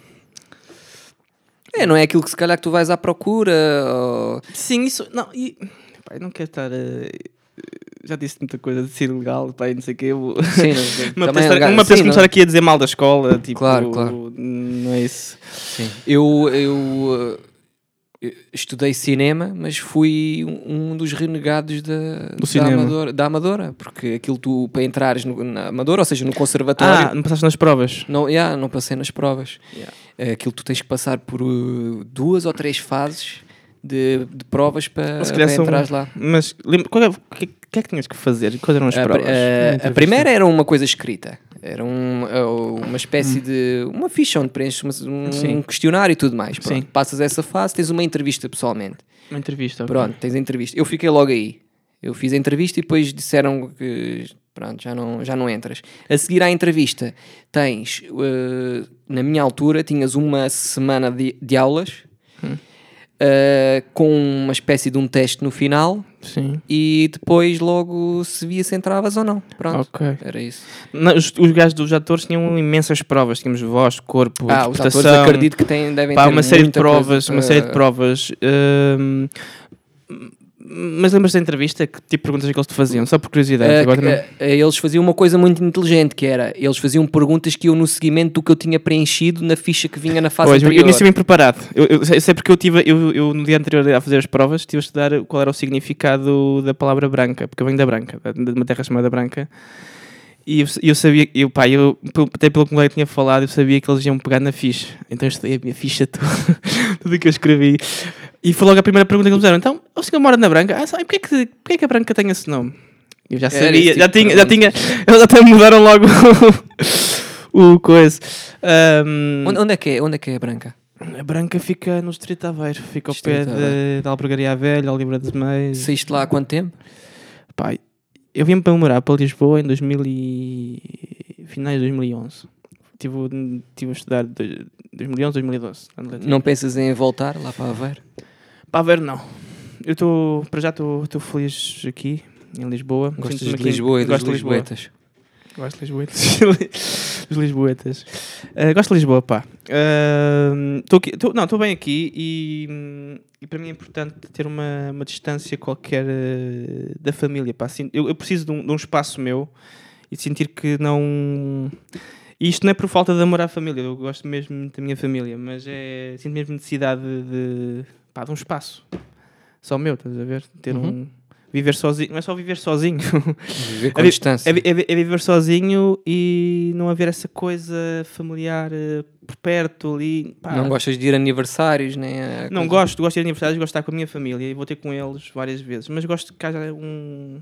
É, não é aquilo que se calhar que tu vais à procura. Ou... Sim, isso. Não, e. Pá, eu não quero estar. Uh já disse muita coisa de ser ilegal, pá, não sei o quê. Eu... Sim, não, uma pessoa, é uma pessoa começar aqui a dizer mal da escola, tipo, claro, claro. não é isso. Sim. Eu, eu, eu estudei cinema, mas fui um dos renegados da, da, Amadora, da Amadora, porque aquilo tu, para entrares no, na Amadora, ou seja, no conservatório... Ah, não passaste nas provas? Não, yeah, não passei nas provas. Yeah. É, aquilo tu tens que passar por uh, duas ou três fases de, de provas para, para entrar lá. Mas lembra, qual é, o que, que, é que tinhas que fazer? Quais eram as a, provas? A, a, primeira era uma coisa escrita. Era um, uma espécie hum. de. uma ficha onde preenches um, um, questionário e tudo mais. Pronto, passas essa fase, tens uma entrevista pessoalmente. Uma entrevista, okay. Pronto, tens a entrevista. Eu fiquei logo aí. Eu fiz a entrevista e depois disseram que pronto, já não, já não entras. A seguir à entrevista, tens, uh, na minha altura, tinhas uma semana de, de aulas hum uh, com uma espécie de um teste no final. Sim. E depois logo se via se entravas ou não. Pronto. Okay. Era isso. Não, os, os gajos dos atores tinham imensas provas. Tínhamos voz, corpo, ah, os atores acredito que têm, devem pá, ter uma série de provas. Uma série de provas. Uh, mas lembras da entrevista? Que tipo de perguntas é que eles te faziam? Só por curiosidade. Uh, agora uh, eles faziam uma coisa muito inteligente, que era, eles faziam perguntas que eu no seguimento do que eu tinha preenchido na ficha que vinha na fase pois, anterior. Eu nisso bem preparado. Eu, eu, eu, sei porque eu tive, eu, eu no dia anterior a fazer as provas, estive a estudar qual era o significado da palavra branca, porque eu venho da branca, de uma terra chamada branca. E eu, eu sabia, eu, pá, eu, até pelo que o colega tinha falado, eu sabia que eles iam pegar na ficha. Então eu estudei a minha ficha, tudo, tudo que eu escrevi. E foi logo a primeira pergunta que eles fizeram. Então, o senhor mora na Branca? Ah, sabe, porquê que, porquê que a Branca tem esse nome? Eu já sabia, já, tipo tinha, já tinha, eles até mudaram logo o, coisa. Um, onde, onde, é que é? Onde é que é a Branca? A Branca fica no Distrito Aveiro, fica ao Distrito pé da Albergaria Velha, Oliveira de Meios. Saíste lá há quanto tempo? Pai, eu vim para morar para Lisboa em 2000 e... finais de 2011. Estive, estive a estudar de 2011, 2012. Não pensas em voltar lá para Aveiro? Para Aveiro não. Eu estou, para já estou feliz aqui, em Lisboa. Gostas de Lisboa e dos Lisboetas? Gosto de Lisboetas. dos Lisboetas. Uh, gosto de Lisboa, pá. Uh, tô aqui, tô, não, estou bem aqui e, e, para mim é importante ter uma, uma distância qualquer uh, da família. Pá. Assim, eu, eu preciso de um, de um, espaço meu e de sentir que não. E isto não é por falta de amor à família, eu gosto mesmo da minha família, mas é. Sinto mesmo necessidade de, de, pá, de um espaço. Só meu, estás a ver? Ter uhum. um viver sozinho, não é só viver sozinho. Viver com é, distância. É, é, é, viver sozinho e não haver essa coisa familiar uh, por perto ali. Pá. Não gostas de ir a aniversários, nem a Não gosto, gosto de ir a aniversários, gosto de estar com a minha família e vou ter com eles várias vezes, mas gosto que haja um.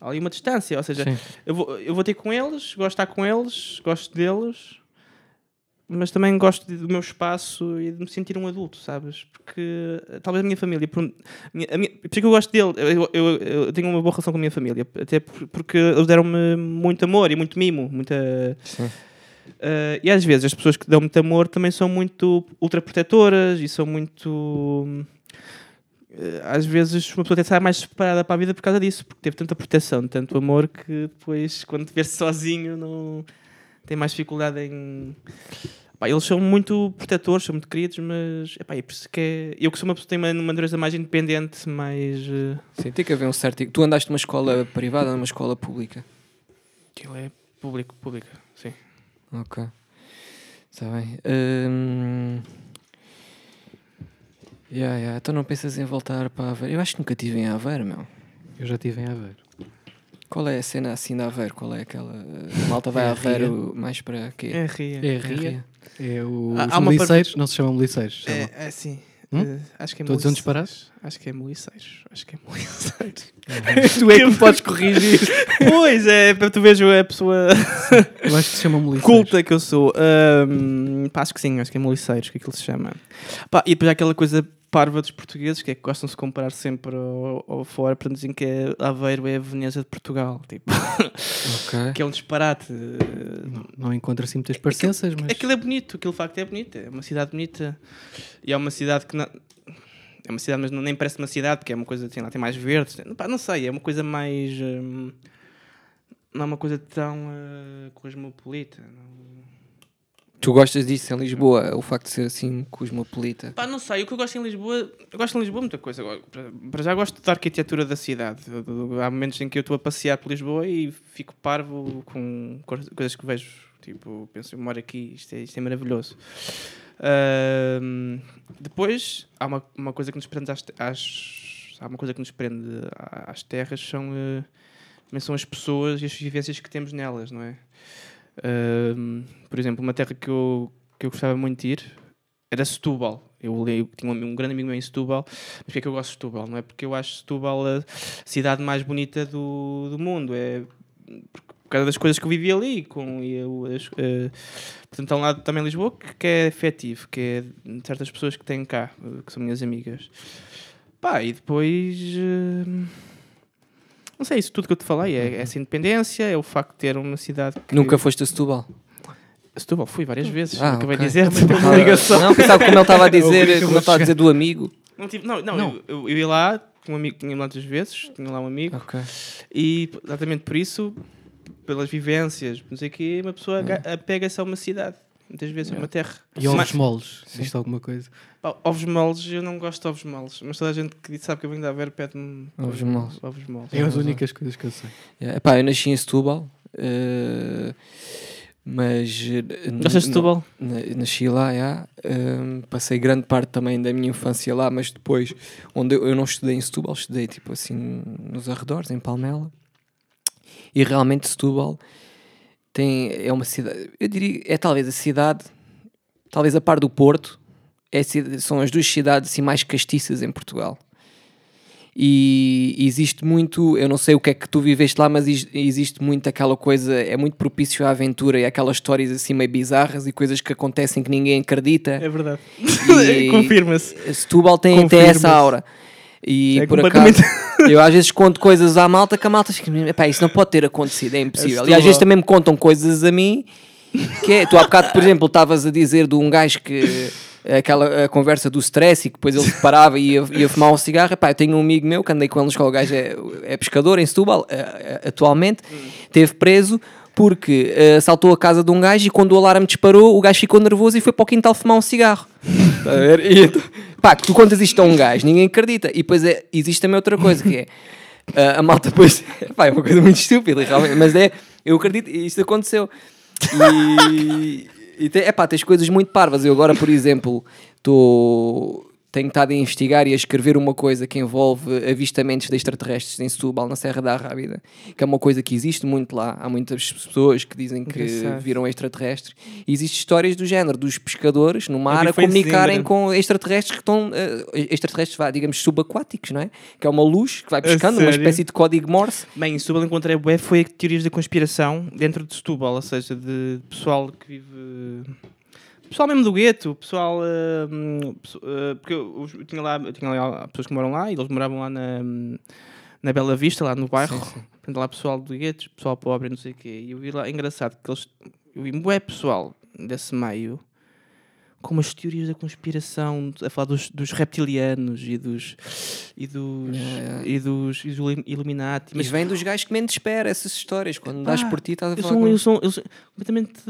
Ali uma distância, ou seja, eu vou, eu vou ter com eles, gosto de estar com eles, gosto deles, mas também gosto do meu espaço e de me sentir um adulto, sabes? Porque eh, talvez a minha família, por, a minha, por isso que eu gosto dele, eu, eu, eu, tenho uma boa relação com a minha família, até porque eles deram-me muito amor e muito mimo, muita. Uh, e às vezes as pessoas que dão muito amor também são muito ultraprotetoras e são muito. Uh, às vezes uma pessoa até sai mais separada para a vida por causa disso, porque teve tanta proteção, tanto amor que depois, quando te vê sozinho, não tem mais dificuldade em Pá, eles são muito protetores, são muito queridos, mas epá, é por isso que é... eu que sou uma pessoa que tem uma, uma natureza mais independente, mais. Uh... Sim, tem que haver um certo. Tu andaste numa escola privada ou numa escola pública? Aquilo é público, pública, sim. Ok. Está bem. Hum... Yeah, yeah. Então não pensas em voltar para Aveiro? Eu acho que nunca estive em Aveiro, meu. Eu já estive em Aveiro. Qual é a cena assim de Aveiro? Qual é aquela. A malta vai É a Aveiro mais para quê? É ria. É a Ria. É o, Há- os há miliceiros, não se chamam miliceiros. É, chamam- é sim. Hum? Eh, acho que é Estou a dizer um Moliceiros. disparate? Acho que é Moliceiros. Acho que é Moliceiros. tu é que me podes corrigir. pois é, para tu veres a pessoa Eu acho que se chamam miliceiros. culta que eu sou. Ahm, pá, acho que sim, acho que é Moliceiros, que aquilo se chama. Pá, e depois há aquela coisa parva dos portugueses que é que gostam de se comparar sempre ao, ao fora para dizem que é Aveiro é a Veneza de Portugal. Tipo, ok. que é um disparate. Não, não encontro assim muitas parecenças, mas Aquilo é bonito, aquele facto é bonito, é uma cidade bonita e é uma cidade que não, é uma cidade, mas não, nem parece uma cidade porque é uma coisa assim, lá tem mais verdes, tem- pá, não sei, é uma coisa mais hum, não é uma coisa tão uh, cosmopolita. não- Tu gostas disso em Lisboa, o facto de ser assim cosmopolita. Pá, não sei, o que eu gosto em Lisboa, eu gosto em Lisboa muita coisa. Para já gosto da arquitetura da cidade. Há momentos em que eu estou a passear por Lisboa e fico parvo com co- coisas que vejo. Tipo, penso, eu moro aqui, isto é, isto é maravilhoso. Ahm, depois, há uma, uma coisa que nos prende às, às- há uma coisa que nos prende às terras, são, também são as pessoas e as vivências que temos nelas, não é? Por exemplo, uma terra que eu, que eu gostava muito de ir era Setúbal. Eu, eu tinha um, um grande amigo meu em Setúbal. Mas porquê é que eu gosto de Setúbal? Não é porque eu acho Setúbal a cidade mais bonita do, do mundo. É por causa das coisas que eu vivi ali. Com, e eu, as, eh, portanto, há um lado também Lisboa que, que é afetivo, que é de certas pessoas que têm cá, eh, que são minhas amigas. Pá, e depois. eh, não sei, isso tudo que eu te falei é essa independência, é o facto de ter uma cidade que. Nunca foste a Setúbal? Setúbal, fui várias vezes. Ah, acabei ok. de dizer, uma ligação. Não, pensava como ele estava a dizer, como ele estava a dizer do amigo. Não, tive, não, não, Não. Eu, eu, eu ia lá, um amigo, tinha lá muitas vezes, tinha lá um amigo, Ok. e exatamente por isso, pelas vivências, não sei o quê, uma pessoa apega-se a uma cidade, muitas vezes, a uma terra. E ovos Mas- moles, existe alguma coisa? pá, ovos moles, eu não gosto de ovos moles, mas toda a gente que sabe que eu venho da Aveiro pede-me Ovos moles. ovos moles. É as únicas coisas que eu sei. Yeah. Epá, eu nasci em Setúbal, eh, mas... eh, Gostas de n- Setúbal? Na- Nasci lá, já. Hum, passei grande parte também da minha infância lá, mas depois, onde eu, eu não estudei em Setúbal, estudei tipo assim nos arredores, em Palmela. E realmente Setúbal tem, é uma cidade, eu diria, é talvez a cidade, talvez a par do Porto, é, são as duas cidades assim, mais castiças em Portugal. E existe muito, eu não sei o que é que tu viveste lá, mas ex- existe muito aquela coisa, é muito propício à aventura e aquelas histórias assim meio bizarras e coisas que acontecem que ninguém acredita. É verdade. Confirma-se. Setúbal tem até essa aura. E É por acaso, eu às vezes conto coisas à malta que a malta fica, "Epá, isso não pode ter acontecido, é impossível. E às vezes também me contam coisas a mim que é, tu há bocado, por exemplo, estavas a dizer de um gajo que aquela a conversa do stress e que depois ele parava e ia, ia fumar um cigarro. Epá, eu tenho um amigo meu que andei com ele na escola, o gajo é, é pescador em Setúbal, eh, eh, atualmente, teve preso porque eh, assaltou a casa de um gajo e quando o alarme disparou, o gajo ficou nervoso e foi para o quintal fumar um cigarro. Pá, que tu contas isto a um gajo, ninguém acredita. E depois é, existe também outra coisa que é a, a malta depois, pá, é uma coisa muito estúpida, realmente, mas é, eu acredito, isto aconteceu. E, e te, epá, tens coisas muito parvas. Eu agora, por exemplo, estou tenho estado a investigar e a escrever uma coisa que envolve avistamentos de extraterrestres em Setúbal, na Serra da Rábida, que é uma coisa que existe muito lá. Há muitas pessoas que dizem que Engraçado. viram extraterrestres. E existem histórias do género, dos pescadores no mar a em comunicarem com extraterrestres que estão, eh, extraterrestres, vá, digamos, subaquáticos, não é? Que é uma luz que vai pescando, uma espécie de código Morse. Bem, em Setúbal encontrei bué foi teorias da conspiração dentro de Setúbal, ou seja, de pessoal que vive... Pessoal mesmo do gueto, pessoal... pesso- ah, porque eu, eu tinha lá, eu tinha lá pessoas que moram lá e eles moravam lá na, na Bela Vista, lá no bairro. Sim, sim. Portanto, lá pessoal do gueto, pessoal pobre, não sei o quê. E eu vi lá, é engraçado, que eles... Eu vi bué pessoal desse meio com umas teorias da conspiração, a falar dos, dos reptilianos e dos e dos, e dos, e dos Illuminati. Mas vem dos gajos que menos espera essas histórias. Quando dás Pá, por ti, estás a eu falar sou, com... eu, sou, eu sou completamente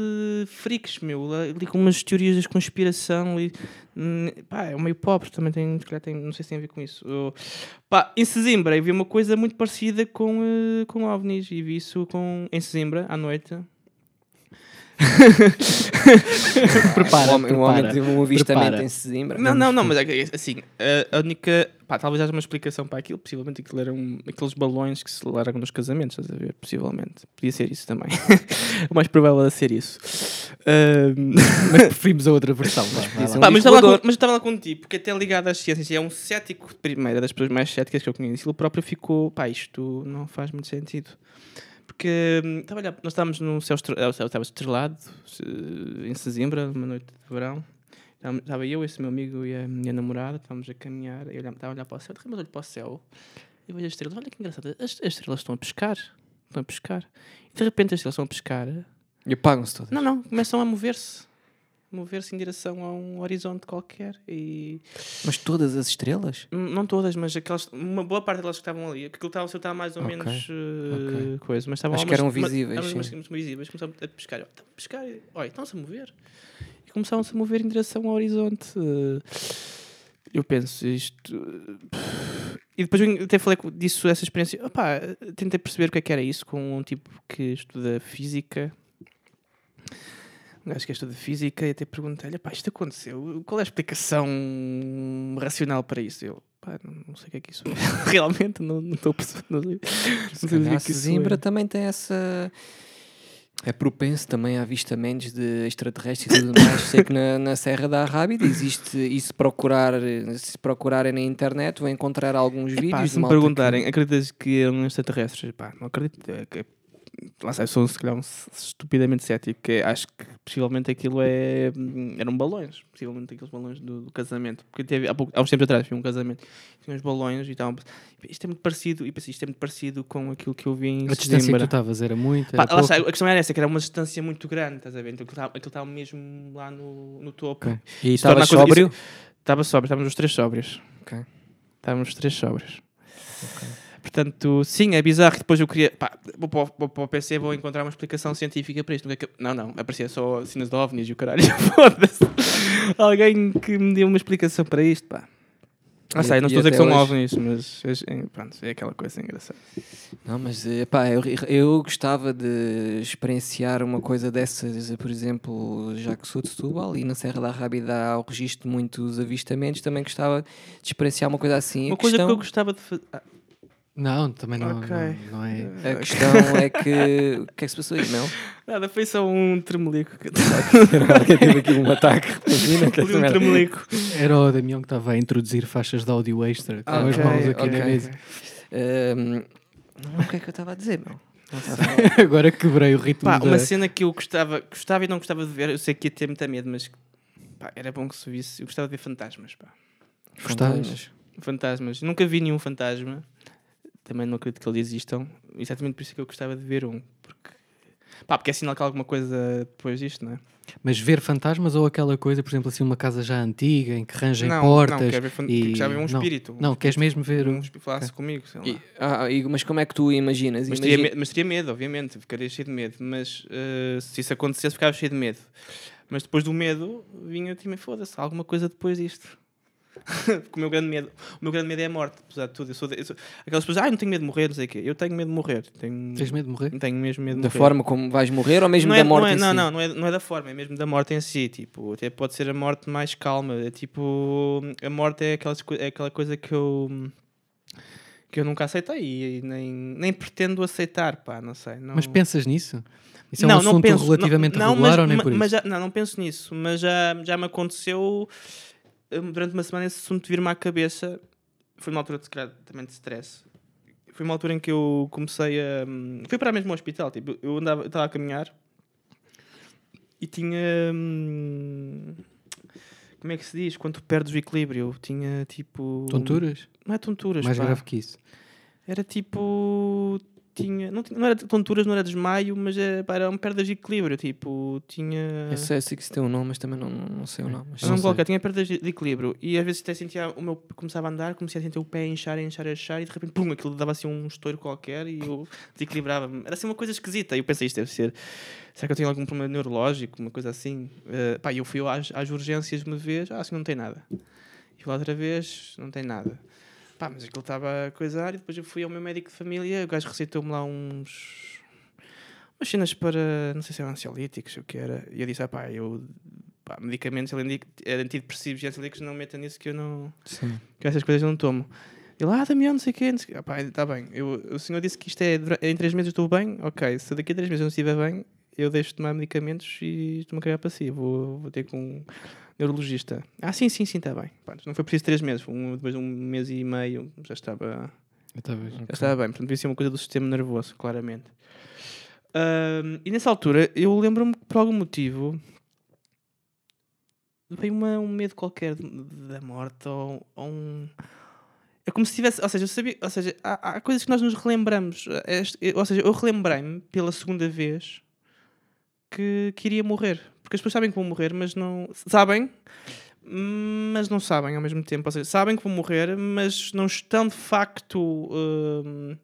freaks, meu. Ali com umas teorias da conspiração e. hum, Pá, é meio pobre também. Tem, tem, não sei se tem a ver com isso. Eu- pá, em Sesimbra eu vi uma coisa muito parecida com, eh, com OVNIs e vi isso com, em Sesimbra à noite. Prepara, o homem, o homem teve um avistamento Prepara. em Sesimbra. Não, não, não, mas é que, assim, a- única. Pá, talvez haja uma explicação para aquilo. Possivelmente aquilo eram aqueles balões que se largam nos casamentos, estás a ver? Possivelmente. Podia ser isso também. o mais provável é ser isso. Ahm, Mas preferimos a outra versão. um Pá, mas estava com- mas estava lá com um tipo que até ligado às ciências e é um cético de primeira, das pessoas mais céticas que eu conheço. Ele próprio ficou, pá, isto não faz muito sentido. Porque hum, estava olhar- nós estávamos no céu, estre- o céu estava estrelado, em Sesimbra, numa noite de verão. Estava eu, esse meu amigo e a minha namorada, estávamos a caminhar, e olhava- estava a olhar para o céu, de repente olho para o céu e vejo as estrelas. Olha que engraçado, as, as estrelas estão a pescar. Estão a pescar. E de repente as estrelas estão a pescar. E apagam-se todas. Não, não, começam a mover-se. Mover-se em direção a um horizonte qualquer. E Mas todas as estrelas? Hum, não todas, mas aquelas, uma boa parte delas que estavam ali, aquilo estava, estava mais ou Ok, menos uh, ok. coisa, mas estavam Acho que eram visíveis, umas- sim. umas visíveis, começaram a pescar. Estão a pescar, olha, estão-se a mover. E começaram-se a mover em direção ao horizonte. uh, eu penso, isto. uh, E depois até falei disso, essa experiência. Opá, tentei perceber o que é que era isso com um tipo que estuda física. Gajo que estuda física e até perguntei-lhe: pá, isto aconteceu, qual é a explicação racional para isso? Eu, pá, não, não sei o que é que isso é. Realmente não não estou a perceber. Não não sei dizer A o que isso Sesimbra é. também tem essa. É propenso também a avistamentos de extraterrestres e tudo mais. Sei que na, na Serra da Arrábida existe, e se, procurar, se procurarem na internet, vão encontrar alguns vídeos. Pá, de se me malta que- perguntarem, acreditas que eram extraterrestres? Pá, não acredito. É lá sei, sou se calhar um estupidamente cético. que acho que possivelmente aquilo é. eram balões. Possivelmente aqueles balões do, do casamento. Porque teve, há, pouco, há uns tempos atrás vi um casamento. Tinha uns balões e estavam. Isto é muito parecido. E pensei, isto é muito parecido com aquilo que eu vi em A distância que Sesimbra. tu estavas era muito. Pá, Era pouco. a questão era essa, que era uma distância muito grande, estás a ver? Então aquilo estava- aquilo estava mesmo lá no, no topo. Ok. E estava sóbrio? Estava sóbrio, estávamos os três sóbrios. Ok. Estávamos os três sóbrios. Portanto, sim, é bizarro. que Depois eu queria. Pá, vou para, o, vou para o PC, vou encontrar uma explicação científica para isto. Não, é não, aparecia só cenas de ovnis e o caralho. Foda-se. Alguém que me deu uma explicação para isto, pá. Ah, sei, não estou a dizer que são hoje? ovnis, mas é, pronto, é aquela coisa engraçada. Não, mas eh, pá, eu, eu gostava de experienciar uma coisa dessas, por exemplo, já que sou de Setúbal e na Serra da Rábida há o registro de muitos avistamentos, também gostava de experienciar uma coisa assim. Uma coisa questão, que eu gostava de fazer. Ah, Não, também não, Ok. não, não é. a questão é que. O que é que se passou aí, não? nada, foi só um tremelico. que- Alguém teve aqui um ataque. Imagina que Foi um tremelico. Era o Damião que estava a introduzir faixas de áudio extra com as Ok, mãos aqui ok. na mesa. Ahm, não, o que é que eu estava a dizer, meu? Não sei. Agora quebrei o ritmo Pá, da... uma cena que eu gostava, gostava e não gostava de ver, eu sei que ia ter muita medo, mas pá, era bom que se visse. Eu gostava de ver fantasmas, pá. Gostavas? Fantasmas. Nunca vi nenhum fantasma. Também não acredito que eles existam. Exatamente por isso é que eu gostava de ver um. Porque, pá, porque é sinal que há alguma coisa depois disto, não é? Mas ver fantasmas ou aquela coisa, por exemplo, assim, uma casa já antiga em que rangem não, portas. não, quero ver e... já ver um não. espírito. Não, queres mesmo ver um um. espírito falasse comigo, sei lá. E- ah, e- mas como é que tu imaginas? Mas teria, Imagina- me- mas teria medo, obviamente, ficaria cheio de medo. Mas eh, se isso acontecesse, ficava cheio de medo. Mas depois do medo, vinha também, foda-se, há alguma coisa depois disto. Porque o meu grande medo, o meu grande medo é a morte, apesar de tudo. Eu sou, de- eu sou- aquelas pessoas, ah, não tenho medo de morrer, não sei o quê. Eu tenho medo de morrer. Tenho, Tens medo de morrer? Tenho mesmo medo de Da morrer. forma como vais morrer ou mesmo não da é, morte não, é, em não, si? não, não é, não é da forma, é mesmo da morte em si. Tipo, até pode ser a morte mais calma. É tipo, a morte é, aquelas, é aquela coisa que eu que eu nunca aceitei e nem, nem pretendo aceitar, pá, não sei. Não... Mas pensas nisso? Isso é um assunto relativamente não, regular mas, ou nem ma- por isso? mas já, não, não penso nisso, mas já, já me aconteceu durante uma semana esse assunto vir-me à cabeça. Foi uma altura de, calhar, também de stress. Foi uma altura em que eu comecei a. hum, Fui para mesmo ao hospital. Tipo, eu andava, estava a caminhar e tinha. hum, Como é que se diz? Quando tu perdes o equilíbrio, tinha tipo. Tonturas? Não é tonturas, Mais pá. grave que isso. Era tipo. Tinha, não, tinha, não era tonturas, não era desmaio, mas é, pá, era uma perda de equilíbrio, tipo, tinha... Eu sei, eu sei que isso tem um nome, mas também não, não sei o nome. Mas Não não coloca, tinha perdas de de equilíbrio e às vezes até sentia o meu começava a andar, comecei a sentir o pé inchar, inchar, inchar e de repente, pum, aquilo dava assim um estouro qualquer e eu desequilibrava-me. Era assim uma coisa esquisita. E eu pensei, isto deve ser. Será que eu tenho algum problema neurológico, uma coisa assim? Uh, pá, eu fui às, às urgências uma vez, ah, assim não tem nada. E lá outra vez, não tem nada. Pá, mas aquilo estava a coisar e depois eu fui ao meu médico de família, o gajo receitou-me lá uns. umas cenas para. não sei se eram ansiolíticos ou o que era. E eu disse, ah pá, eu. Pá, medicamentos, além de antidepressivos e ansiolíticos, não meta nisso que eu não. Sim. que essas coisas eu não tomo. Ele, ah, Damião, não sei o quê, não sei o quê. Ah, pá, está bem. Eu, o senhor disse que isto é, em três meses eu estou bem, ok. Se daqui a três meses eu não estiver bem, eu deixo de tomar medicamentos e estou-me a cagar para si. Vou, vou ter com neurologista. Ah, sim, sim, sim, está bem. Pá, não foi preciso três meses, um, depois de um mês e meio já estava, já estava bem. Portanto, devia ser uma coisa do sistema nervoso, claramente. E nessa altura, eu lembro-me que por algum motivo veio uma, um medo qualquer da morte ou, ou um. É como se tivesse. Ou seja, eu sabia. Ou seja, há, há coisas que nós nos relembramos. Ou seja, eu relembrei-me pela segunda vez que, que iria morrer. Porque as pessoas sabem que vão morrer, mas não. Sabem, mas não sabem ao mesmo tempo. Ou seja, sabem que vão morrer, mas não estão de facto hum,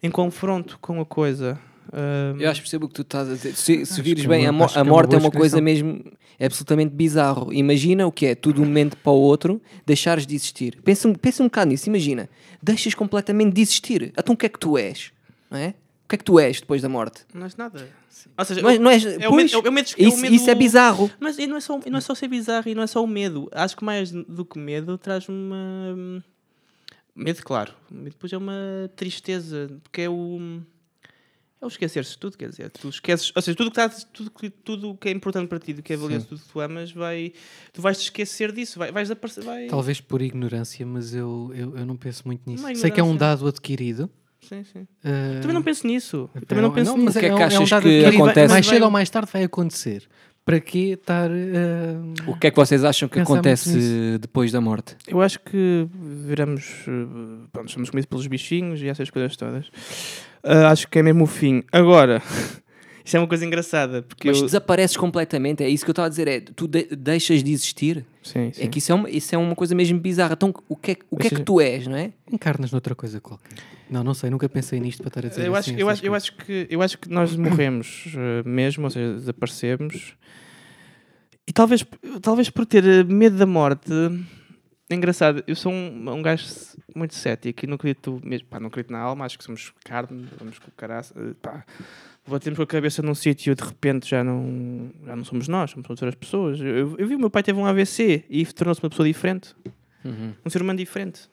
em confronto com a coisa. Hum, Eu acho que percebo o que tu estás a dizer. Se, se vires é bem, uma- a, mo- que a é uma morte é uma coisa mesmo absolutamente bizarro. Imagina o que é, tu de um momento para o outro deixares de existir. Pensa, um- pensa um bocado nisso, imagina. Deixas completamente de existir. Então o que é que tu és? Não é? O que é que tu és depois da morte? Não és nada. Ou seja, Não és, não és, é o pois, medo- é o medo- é o isso, medo- isso é bizarro. Mas e não é, só, e não é só ser bizarro e não é só o medo. Acho que mais do que medo traz uma. hum, Medo, claro. Medo depois é uma tristeza, porque é o. É o esquecer-se de tudo, quer dizer. Tu esqueces. Ou seja, tudo que, está, tudo, que- tudo que é importante para ti, do que é valioso, tudo que tu amas, vai, tu vais te esquecer disso. Vai, vais desaparecer. Vai... Talvez por ignorância, mas eu, eu, eu não penso muito nisso. É Sei que é um dado adquirido. Sim, sim. eh, Também não penso nisso. Também não penso não, nisso. mas O que é que um- um achas dado que adquirido. acontece? Mais cedo ou mais tarde vai acontecer. Para que estar. eh, O que é que vocês acham que acontece depois da morte? Eu acho que viramos. eh, Pronto, somos comidos pelos bichinhos e essas coisas todas. Ah, acho que é mesmo o fim. Agora, isso é uma coisa engraçada. Porque Mas eu... desapareces completamente, é isso que eu estava a dizer, é tu de- deixas de existir. Sim, sim. É que isso é, uma, isso é uma coisa mesmo bizarra. Então o que é, o que, é que tu és, não é? encarnas noutra coisa qualquer. Não, não sei, nunca pensei nisto para estar a dizer Eu acho, assim eu, essas acho, eu, acho que, eu acho que nós morremos eh, mesmo, ou seja, desaparecemos. E talvez, talvez por ter eh, medo da morte. É engraçado, eu sou um, um gajo muito cético e não acredito mesmo, pá, não acredito na alma, acho que somos carne, vamos com o caraça, eh, pá, batemos com a cabeça num sítio e de repente já não, já não somos nós, somos outras pessoas. Eu, eu vi o meu pai teve um AVC e tornou-se uma pessoa diferente um ser humano diferente.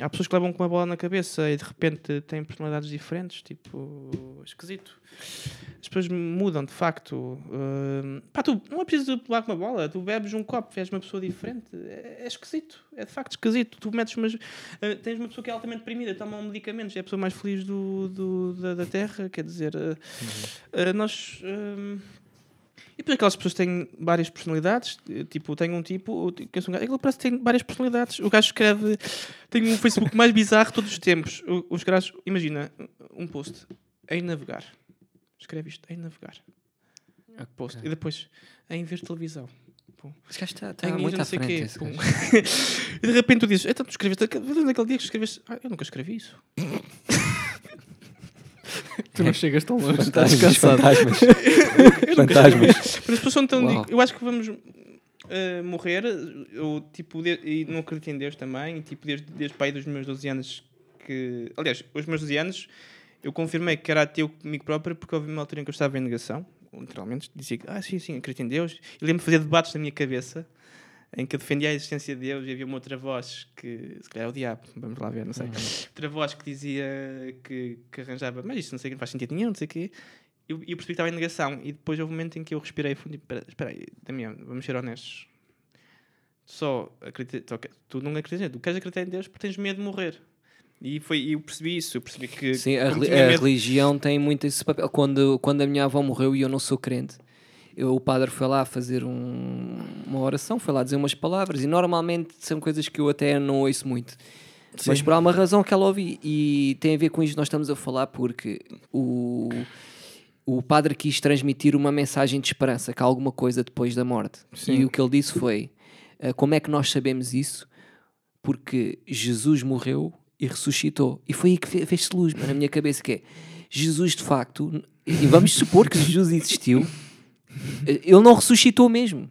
Há pessoas que levam com uma bola na cabeça e de repente têm personalidades diferentes, tipo, esquisito. As pessoas mudam de facto. Ahm, pá, tu não é preciso levar com uma bola, tu bebes um copo, és uma pessoa diferente. É, é esquisito, é de facto esquisito. Tu metes umas. ah, tens uma pessoa que é altamente deprimida, toma um medicamentos, é a pessoa mais feliz do, do- da, da Terra, quer dizer, ah, ah, nós. E depois aquelas pessoas têm várias personalidades, tipo, tem um tipo, que eu sou um gajo, aquele parece que tem várias personalidades. O gajo escreve, tem um Facebook mais bizarro de todos os tempos. Os gajos, imagina, um post, em navegar. Escreve isto, em navegar. Post. E depois, em ver televisão. Pum. Esse gajo está, está muito não à sei frente. quê, e de repente tu dizes, então tu escreveste, naquele dia que escreveste, ah, eu nunca escrevi isso. Tu não chegas tão longe, estás cansado. fantasmas. Fantasmas. Mas as pessoas são tão. Uau. Eu acho que vamos eh, morrer. Eu, tipo, de- e não acredito em Deus também. E, tipo, desde, desde o pai dos meus 12 anos. que Aliás, os meus 12 anos eu confirmei que era ateu comigo próprio porque houve uma altura em que eu estava em negação. Literalmente, dizia que, ah, sim, sim, acredito em Deus. E lembro de fazer debates na minha cabeça em que eu defendia a existência de Deus e havia uma outra voz que, se calhar é o diabo, vamos lá ver, não sei. Outra voz que dizia que, que arranjava, mas isto não sei, não faz sentido nenhum, não sei o quê. E eu, eu percebi que estava em negação. E depois houve um momento em que eu respirei fundo e espera, espera aí, Damião, vamos ser honestos. Só acredita, tu, não acreditas, em Deus, tu queres acreditar em Deus porque tens medo de morrer. E foi, eu percebi isso, eu percebi que Sim, a, a religião tem muito esse papel. Quando, quando a minha avó morreu e eu não sou crente, eu, o padre foi lá fazer um- uma oração, foi lá dizer umas palavras, e normalmente são coisas que eu até não ouço muito. Mas Sim. por alguma razão que ela ouvi. E tem a ver com isto que nós estamos a falar, porque o, o padre quis transmitir uma mensagem de esperança, que há alguma coisa depois da morte. Sim. E o que ele disse foi: ah, como é que nós sabemos isso? Porque Jesus morreu e ressuscitou. E foi aí que fe- fez-se luz na minha cabeça, que é Jesus de facto, e vamos supor que Jesus existiu, ele não ressuscitou mesmo.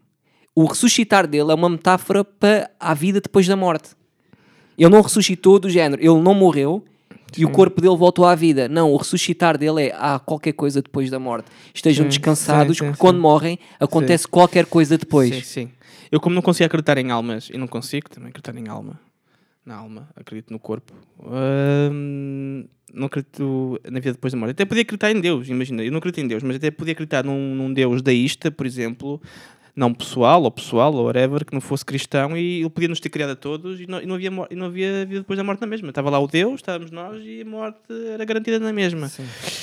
O ressuscitar dele é uma metáfora para a vida depois da morte. Ele não ressuscitou do género, ele não morreu e o corpo dele voltou à vida. Não, o ressuscitar dele é há qualquer coisa depois da morte. Estejam Sim, descansados, sim, sim, porque quando sim. morrem acontece qualquer coisa depois. Sim, sim. Eu, como não consigo acreditar em almas, e não consigo também acreditar em alma, na alma, acredito no corpo, hum, não acredito na vida depois da morte. Até podia acreditar em Deus, imagina, eu não acredito em Deus, mas até podia acreditar num, num Deus deísta, por exemplo, não pessoal, ou pessoal, ou whatever, que não fosse cristão, e ele podia nos ter criado a todos, e não, e não havia, e não havia vida depois da morte na mesma. Estava lá o Deus, estávamos nós, e a morte era garantida na mesma.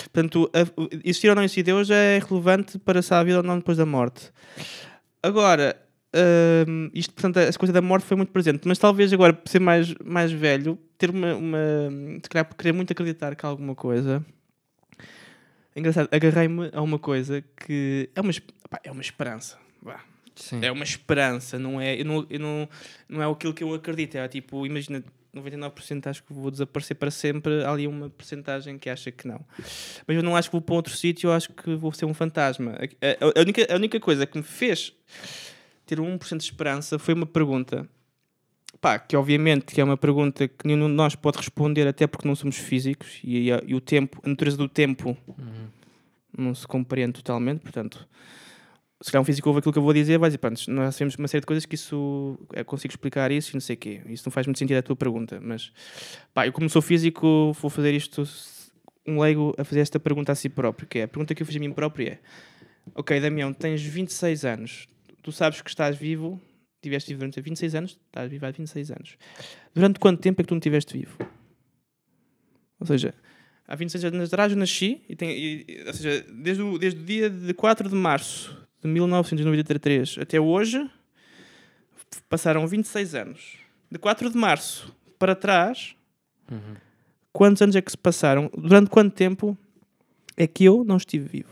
Portanto, a- existir ou não existir Deus é relevante para se há vida ou não depois da morte. Agora, hum, isto, portanto, essa coisa da morte foi muito presente, mas talvez agora, por ser mais, mais velho, ter uma, uma. Se calhar, por querer muito acreditar que há alguma coisa. É engraçado, agarrei-me a uma coisa que é uma, pá, é uma esperança. Sim. É uma esperança, não é, eu não, eu não, não é aquilo que eu acredito. É tipo, imagina, 99% acho que vou desaparecer para sempre. Há ali uma porcentagem que acha que não. Mas eu não acho que vou para outro sítio, eu acho que vou ser um fantasma. A, a- a única, a única coisa que me fez ter um 1% de esperança foi uma pergunta. Pá, que obviamente que é uma pergunta que nenhum de nós pode responder, até porque não somos físicos e, e o tempo, a natureza do tempo não se compreende totalmente, portanto, se calhar um físico ouve aquilo que eu vou dizer, vai dizer, pronto, nós sabemos uma série de coisas que isso, eu consigo explicar isso e não sei o quê. Isso não faz muito sentido a tua pergunta, mas, pá, eu como sou físico vou fazer isto, um leigo a fazer esta pergunta a si próprio, que é, a pergunta que eu fiz a mim próprio é, ok, Damião, tens 26 anos, tu sabes que estás vivo, tiveste vivo durante 26 anos, estás vivo há 26 anos. Durante quanto tempo é que tu não estiveste vivo? Ou seja, há 26 anos atrás eu nasci, e tenho, e- ou seja, desde o, desde o dia de 4 de março de 1993 até hoje, passaram 26 anos. De 4 de março para trás, quantos anos é que se passaram? Durante quanto tempo é que eu não estive vivo?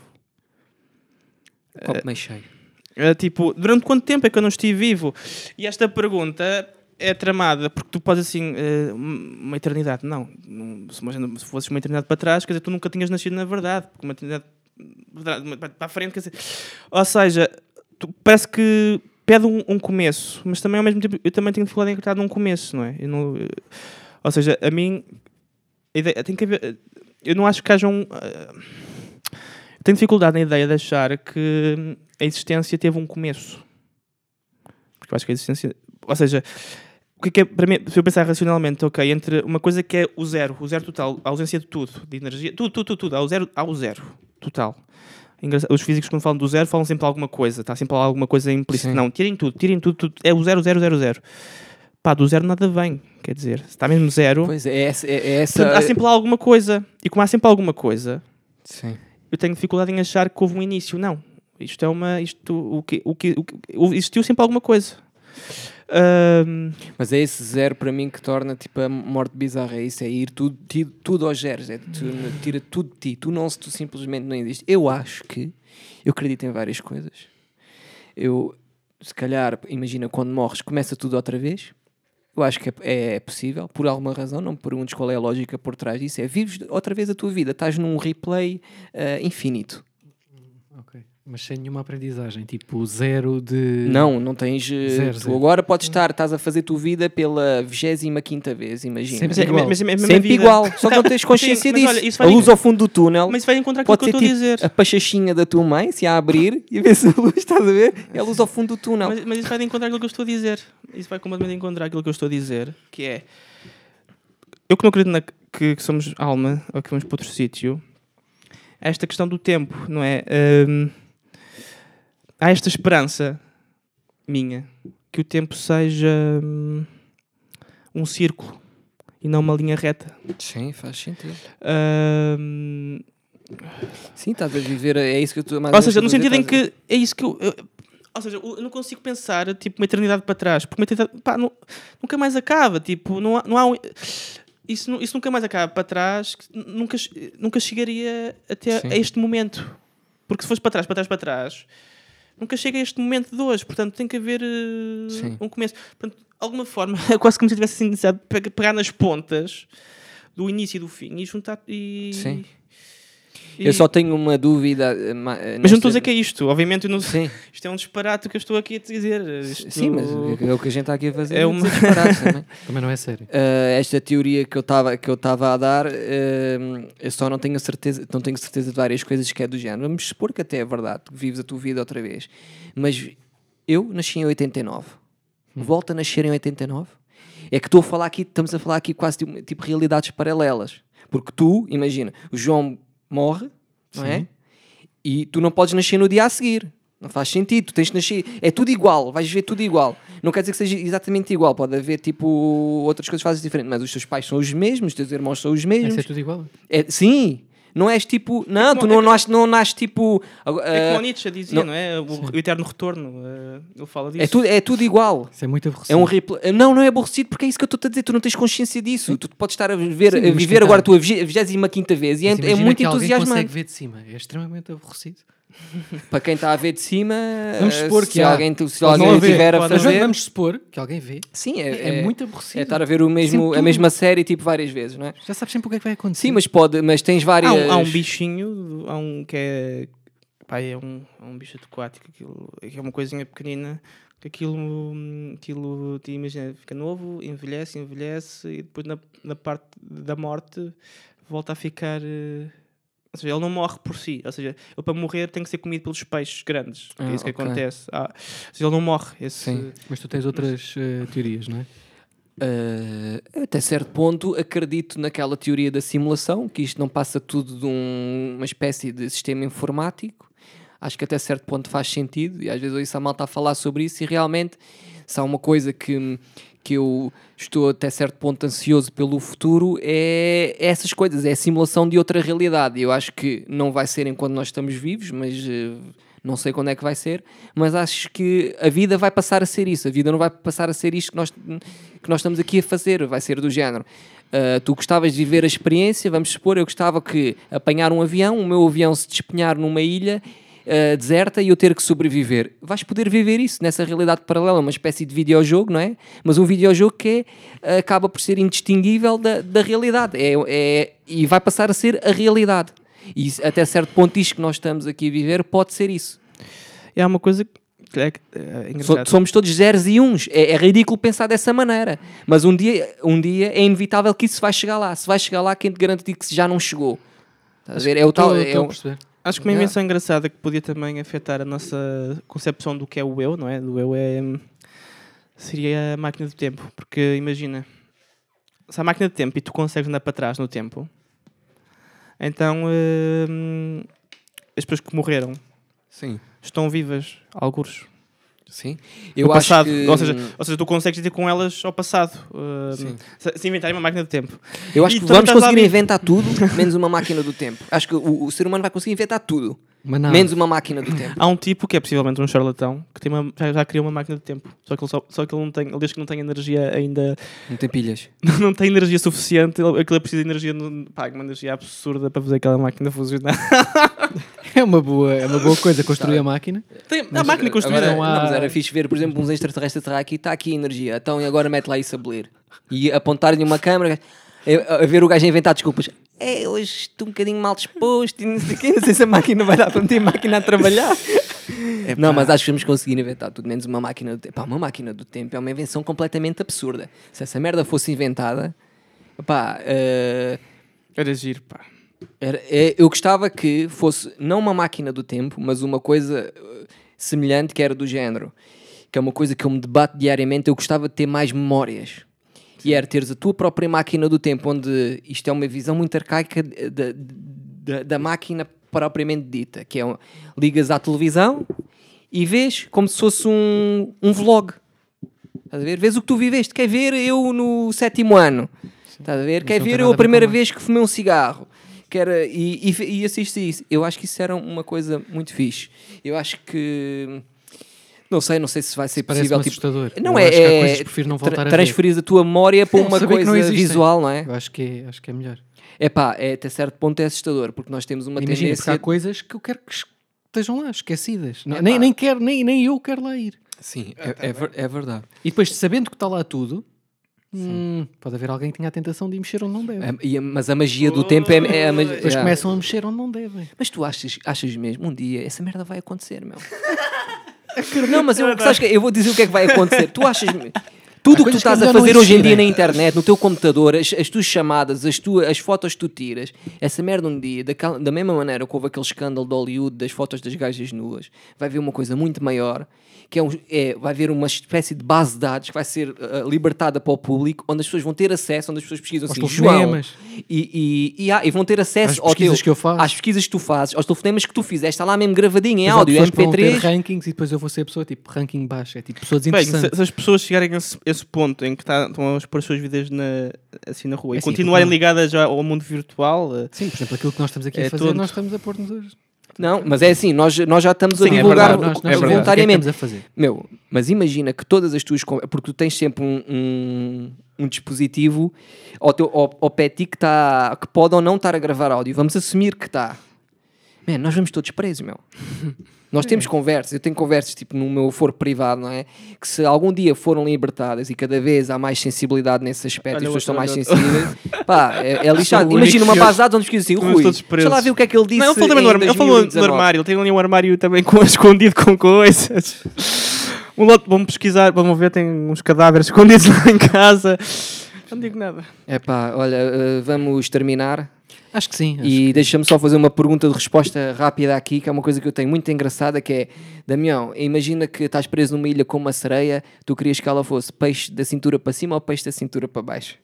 Copo meio cheio. É, tipo, durante quanto tempo é que eu não estive vivo? E esta pergunta é tramada, porque tu podes assim, eh, uma eternidade. Não, se, imagina, se fosses uma eternidade para trás, quer dizer, tu nunca tinhas nascido na verdade, porque uma eternidade para a frente, quer dizer. Ou seja, tu, parece que pede um, um começo, mas também ao mesmo tempo eu também tenho dificuldade em acreditar num começo, não é? Eu não, ou seja, a mim, a ideia, tem que haver, eu não acho que haja um. eu tenho dificuldade na ideia de achar que a existência teve um começo. Porque eu acho que a existência. Ou seja, o que é que é, para mim, se eu pensar racionalmente, ok, entre uma coisa que é o zero, o zero total, a ausência de tudo, de energia, tudo, tudo, tudo, tudo, ao zero, ao zero total. Os físicos, quando falam do zero, falam sempre alguma coisa, está sempre alguma coisa implícita. Sim. Não, tirem tudo, tirem tudo, tudo, é o zero, zero, zero, zero. Pá, do zero nada vem, quer dizer, se está mesmo zero, Pois é, essa. É, é essa portanto, há sempre lá alguma coisa. E como há sempre alguma coisa, Sim. eu tenho dificuldade em achar que houve um início. Não. Isto é uma. Isto, o que, o que, o que, existiu sempre alguma coisa. Ahm, Mas é esse zero para mim que torna tipo a morte bizarra. É isso, é ir tudo, ti- tudo aos zeros. É, tu, tira tudo de ti. Tu, não, tu simplesmente não existes. Eu acho que eu acredito em várias coisas. Eu, se calhar, imagina quando morres, começa tudo outra vez. Eu acho que é, é possível, por alguma razão. Não me perguntes qual é a lógica por trás disso. É vives outra vez a tua vida, estás num replay ah, infinito. Ok. Mas sem nenhuma aprendizagem, tipo zero de. Não, não tens. eh, Zero, tu zero. agora podes estar, estás a fazer tua vida pela 25 vez, imagina. Sempre igual. mas, mas, mas a Sempre vida- igual, só que não tens consciência sim, disso. olha, a luz ao fundo do túnel Mas isso vai encontrar aquilo que eu estou a tipo dizer. a pachachinha da tua mãe, se a abrir e a ver se a luz, estás a ver? É a luz ao fundo do túnel. Mas, mas isso vai encontrar aquilo que eu estou a dizer. Isso vai completamente encontrar aquilo que eu estou a dizer, que é. Eu que não acredito na, que, que somos alma ou que vamos para outro sítio, é esta questão do tempo, não é? Hum, há esta esperança minha que o tempo seja hum, um círculo e não uma linha reta. Sim, faz sentido. Hum, Sim, estás a viver, é isso que eu estou mais ou seja, no sentido em que é isso que eu, eu- ou seja, eu não consigo pensar tipo uma eternidade para trás, porque uma eternidade, pá, não, nunca mais acaba, tipo, não há, não há um, isso, isso nunca mais acaba para trás, nunca, nunca chegaria até a este momento. Porque se fosse para trás, para trás, para trás, nunca chega a este momento de hoje. Portanto, tem que haver uh, um começo. Portanto, de alguma forma, é quase como se tivesse iniciado pegar nas pontas do início e do fim e juntar. E, Sim. Eu só tenho uma dúvida. Eh, mas nesta... não estou a dizer que é isto, obviamente. Não... Sim. Isto é um disparate que eu estou aqui a dizer. Isto... Sim, mas é o que a gente está aqui a fazer. É, é uma... disparate também. também não é sério. Uh, esta teoria que eu estava que eu estava a dar, uh, eu só não tenho certeza, não tenho certeza de várias coisas que é do género. Vamos supor que até é verdade, que vives a tua vida outra vez. Mas eu nasci em 89. Hum. Volto a nascer em 89. É que estou a falar aqui, estamos a falar aqui quase de tipo realidades paralelas. Porque tu, imagina, o João morre, não Sim. é? E tu não podes nascer no dia a seguir. Não faz sentido, tu tens de nascer. É tudo igual, vais ver tudo igual. Não quer dizer que seja exatamente igual, pode haver tipo outras coisas que fazem diferente, mas os teus pais são os mesmos, os teus irmãos são os mesmos. É tudo igual? É, sim, não és tipo. Não, é tu não, é nasces, não nasces tipo. Uh, é como Nietzsche dizia, não, não é? O, o, eterno retorno. Uh, ele fala disso. É tudo, é tudo igual. Isso é muito aborrecido. É um repl... Não, não é aborrecido porque é isso que eu estou a dizer. Tu não tens consciência disso. Sim. Tu podes estar a viver, Sim, a viver agora a tua 25 vez e é, é muito entusiasmante. consegue ver de cima. É extremamente aborrecido. Para quem está a ver de cima, vamos supor que se há. alguém, se alguém estiver a fazer. Vamos supor que alguém vê. Sim, é, é, é muito aborrecido. É estar a ver o mesmo, a mesma série tipo várias vezes, não é? Já sabes sempre o que é que vai acontecer. Sim, mas pode, mas tens várias. Há um, há um bichinho, há um que é. Pá, é um, é um bicho aquático, aquilo, é uma coisinha pequenina que aquilo, aquilo te imagina, fica novo, envelhece, envelhece e depois na, na parte da morte volta a ficar. Uh, ou seja, ele não morre por si. Ou seja, ele para morrer tem que ser comido pelos peixes grandes. Ah, é isso que okay. acontece. Ah, ou seja, ele não morre. Esse... Sim. Mas tu tens outras uh, teorias, não é? Uh, até certo ponto acredito naquela teoria da simulação, que isto não passa tudo de um, uma espécie de sistema informático. Acho que até certo ponto faz sentido, e às vezes eu ouço a malta a falar sobre isso, e realmente, se há uma coisa que, que eu estou até certo ponto ansioso pelo futuro é essas coisas, é a simulação de outra realidade. Eu acho que não vai ser enquanto nós estamos vivos, mas uh, não sei quando é que vai ser, mas acho que a vida vai passar a ser isso. A vida não vai passar a ser isto que nós, que nós estamos aqui a fazer, vai ser do género. Uh, tu gostavas de viver a experiência, vamos supor, eu gostava que apanhar um avião, o meu avião se despenhar numa ilha uh, deserta e eu ter que sobreviver. Vais poder viver isso nessa realidade paralela, uma espécie de videojogo, não é? Mas um videojogo que é, acaba por ser indistinguível da, da realidade é, é, e vai passar a ser a realidade. E até certo ponto, isto que nós estamos aqui a viver pode ser isso. É uma coisa que é, é Somos todos zeros e uns. É, é, ridículo pensar dessa maneira. Mas um dia, um dia é inevitável que isso vai chegar lá. Se vai chegar lá, quem te garante que já não chegou? Estás a ver? É o tal. É o, Acho que uma invenção yeah. engraçada que podia também afetar a nossa concepção do que é o eu, não é? Do eu é. seria a máquina do tempo. Porque imagina, se a máquina do tempo e tu consegues andar para trás no tempo, então hum, as pessoas que morreram Sim. estão vivas, alguns. Sim. Eu acho passado. Que... Ou, seja, ou seja, tu consegues ir com elas ao passado. Uh, se, inventarem uma máquina do tempo. Eu acho e que vamos conseguir inventar tudo, menos uma máquina do tempo. Acho que o, o ser humano vai conseguir inventar tudo. Menos uma máquina do tempo. Há um tipo que é possivelmente um charlatão que tem uma, já, já criou uma máquina do tempo. Só que ele, só, só que ele não tem, ele diz que não tem energia ainda. Não tem pilhas. não tem energia suficiente. Ele, aquilo precisa de energia, pá, uma energia absurda para fazer aquela máquina funcionar. é uma boa, é uma boa coisa construir a máquina. Tem, a máquina construída. Não, há... não, mas era fixe ver, por exemplo, uns extraterrestres atrás aqui, está aqui a energia. Então e agora mete lá isso a belir. E apontar-lhe uma câmera a ver o gajo a inventar desculpas é, hoje estou um bocadinho mal disposto e não sei, quê, não sei se a máquina vai dar para meter a máquina a trabalhar. Não, mas acho que vamos conseguir inventar tudo menos uma máquina do tempo. Pá, uma máquina do tempo é uma invenção completamente absurda. Se essa merda fosse inventada, pá. Uh, era giro, pá. Era, é, eu gostava que fosse não uma máquina do tempo, mas uma coisa uh, semelhante que era do género. Que é uma coisa que eu me debato diariamente. Eu gostava de ter mais memórias que era teres a tua própria máquina do tempo, onde isto é uma visão muito arcaica da, da, da máquina propriamente dita, que é um, ligas à televisão e vês como se fosse um, um vlog. Estás a ver? Vês o que tu viveste. Quer ver eu no sétimo ano? Estás a ver? Quer ver eu a primeira vez que fumei um cigarro? Quer, e, e, e assiste isso. Eu acho que isso era uma coisa muito fixe. Eu acho que Não sei, não sei se vai ser Parece-me possível. Tipo, assustador. não Eu é, acho que há é coisas que prefiro não voltar tra a ver. transferir a tua memória para Não, uma que não coisa existem. visual, não é? Eu acho que é, acho que é melhor. É pá, é, até certo ponto é assustador, porque nós temos uma Imagina, porque tendência. há coisas que eu quero que estejam lá, esquecidas. Não- nem, nem, quero, nem, nem eu quero lá ir. Sim, é, é, é verdade. E depois, sabendo que está lá tudo, hum, pode haver alguém que tenha a tentação de mexer onde não deve. É, a- mas a magia do tempo é. é a magia, Depois é. começam a mexer onde não devem. Mas tu achas, achas mesmo, um dia, essa merda vai acontecer, meu? não, mas eu, sabes que, eu vou dizer o que é que vai acontecer. Tu achas. Tudo o que tu que estás a ainda não fazer hoje em dia na internet, no teu computador, as, as tuas chamadas, as, tuas, as fotos que tu tiras, essa merda um dia, daquela- da mesma maneira que houve aquele escândalo de Hollywood das fotos das gajas nuas, vai haver uma coisa muito maior, que é, um, é vai haver uma espécie de base de dados que vai ser uh, libertada para o público, onde as pessoas vão ter acesso, onde as pessoas pesquisam Aos assim, João, telefonemas. e, e, e, ah, e vão ter acesso Às ao pesquisas teu- que eu faço. às pesquisas que tu fazes, aos telefonemas que tu fizeste, está lá mesmo gravadinho em Mas áudio, pessoas que vão ter MP3. rankings e depois eu vou ser a pessoa tipo ranking baixo. É tipo pessoa Bem, se, se as pessoas chegarem a esse, esse ponto em que tá, estão a expor as suas vidas na, assim na rua É e assim, continuarem ligadas já ao mundo virtual, eh, Sim, por exemplo, aquilo que nós estamos aqui É a fazer, todo. nós estamos a pôr-nos hoje. Não, mas é assim, nós, nós já estamos a Sim, é divulgar verdade, nós, nós é voluntariamente. É a fazer? Meu, mas imagina que todas as tuas. Porque tu tens sempre um, um, um dispositivo ao, teu, ao, ao pé ti que, tá, que pode ou não estar a gravar áudio. Vamos assumir que está. Man, nós vamos todos presos, meu. Nós temos conversas, eu tenho conversas tipo no meu foro privado, não é? Que se algum dia foram libertadas e cada vez há mais sensibilidade nesse aspecto, Olha e as pessoas estão mais sensíveis, pá, é, é lixado. Imagina uma base de dados onde escrito assim, o Rui, deixa lá ver o que é que ele disse. Não, ele falou também no, armário. ele falou no 2019. armário. Ele tem ali um armário também com, escondido com coisas. Um lote, vamos pesquisar, vamos ver, tem uns cadáveres escondidos lá em casa. Não digo nada. É pá, olha, eh, vamos terminar. Acho que sim. acho E deixa-me só fazer uma pergunta de resposta rápida aqui, que é uma coisa que eu tenho muito engraçada, que é, Damião, imagina que estás preso numa ilha com uma sereia, tu querias que ela fosse peixe da cintura para cima ou peixe da cintura para baixo?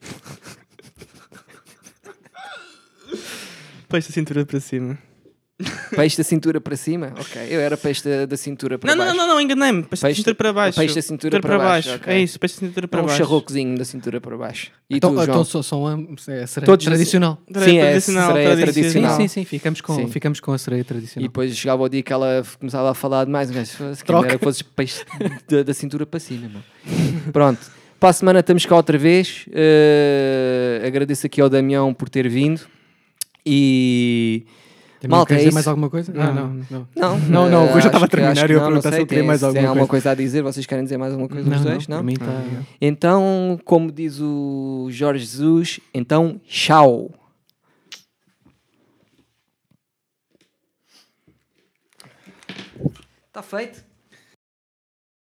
Peixe a cintura para cima. Peixe da cintura para cima? Ok, eu era peixe da, da cintura para Não, não, baixo. não, não, enganei-me. Peixe, Peixe- da cintura para baixo. peixe da cintura para baixo, ok. É isso, peixe da cintura É para um baixo. charrocozinho da cintura para baixo. E Então, tu, João? então são ambos. É a sereia Todos tradicional. Tra- Sim, é tradicional, sereia Sim, tradicional. sim, sim. Ficamos com, Sim. ficamos com a sereia E tradicional. depois chegava o dia que ela começava a falar demais, mas se Troca. era que fosses peixe da, da cintura para cima. Meu. Pronto, para a semana estamos cá outra vez. Eh, agradeço aqui ao Damião por ter vindo. E Tem Malta, queres é dizer isso. mais alguma coisa? Não. Ah, não, não. não, Não, não, eh, eu já estava a terminar e eu não, perguntar não se sei, eu queria tem- mais se alguma tem alguma coisa. coisa a dizer, vocês querem dizer mais alguma coisa Não, os não, dois? Não? para mim tá- Então, como diz o Jorge Jesus, então, tchau. Está feito?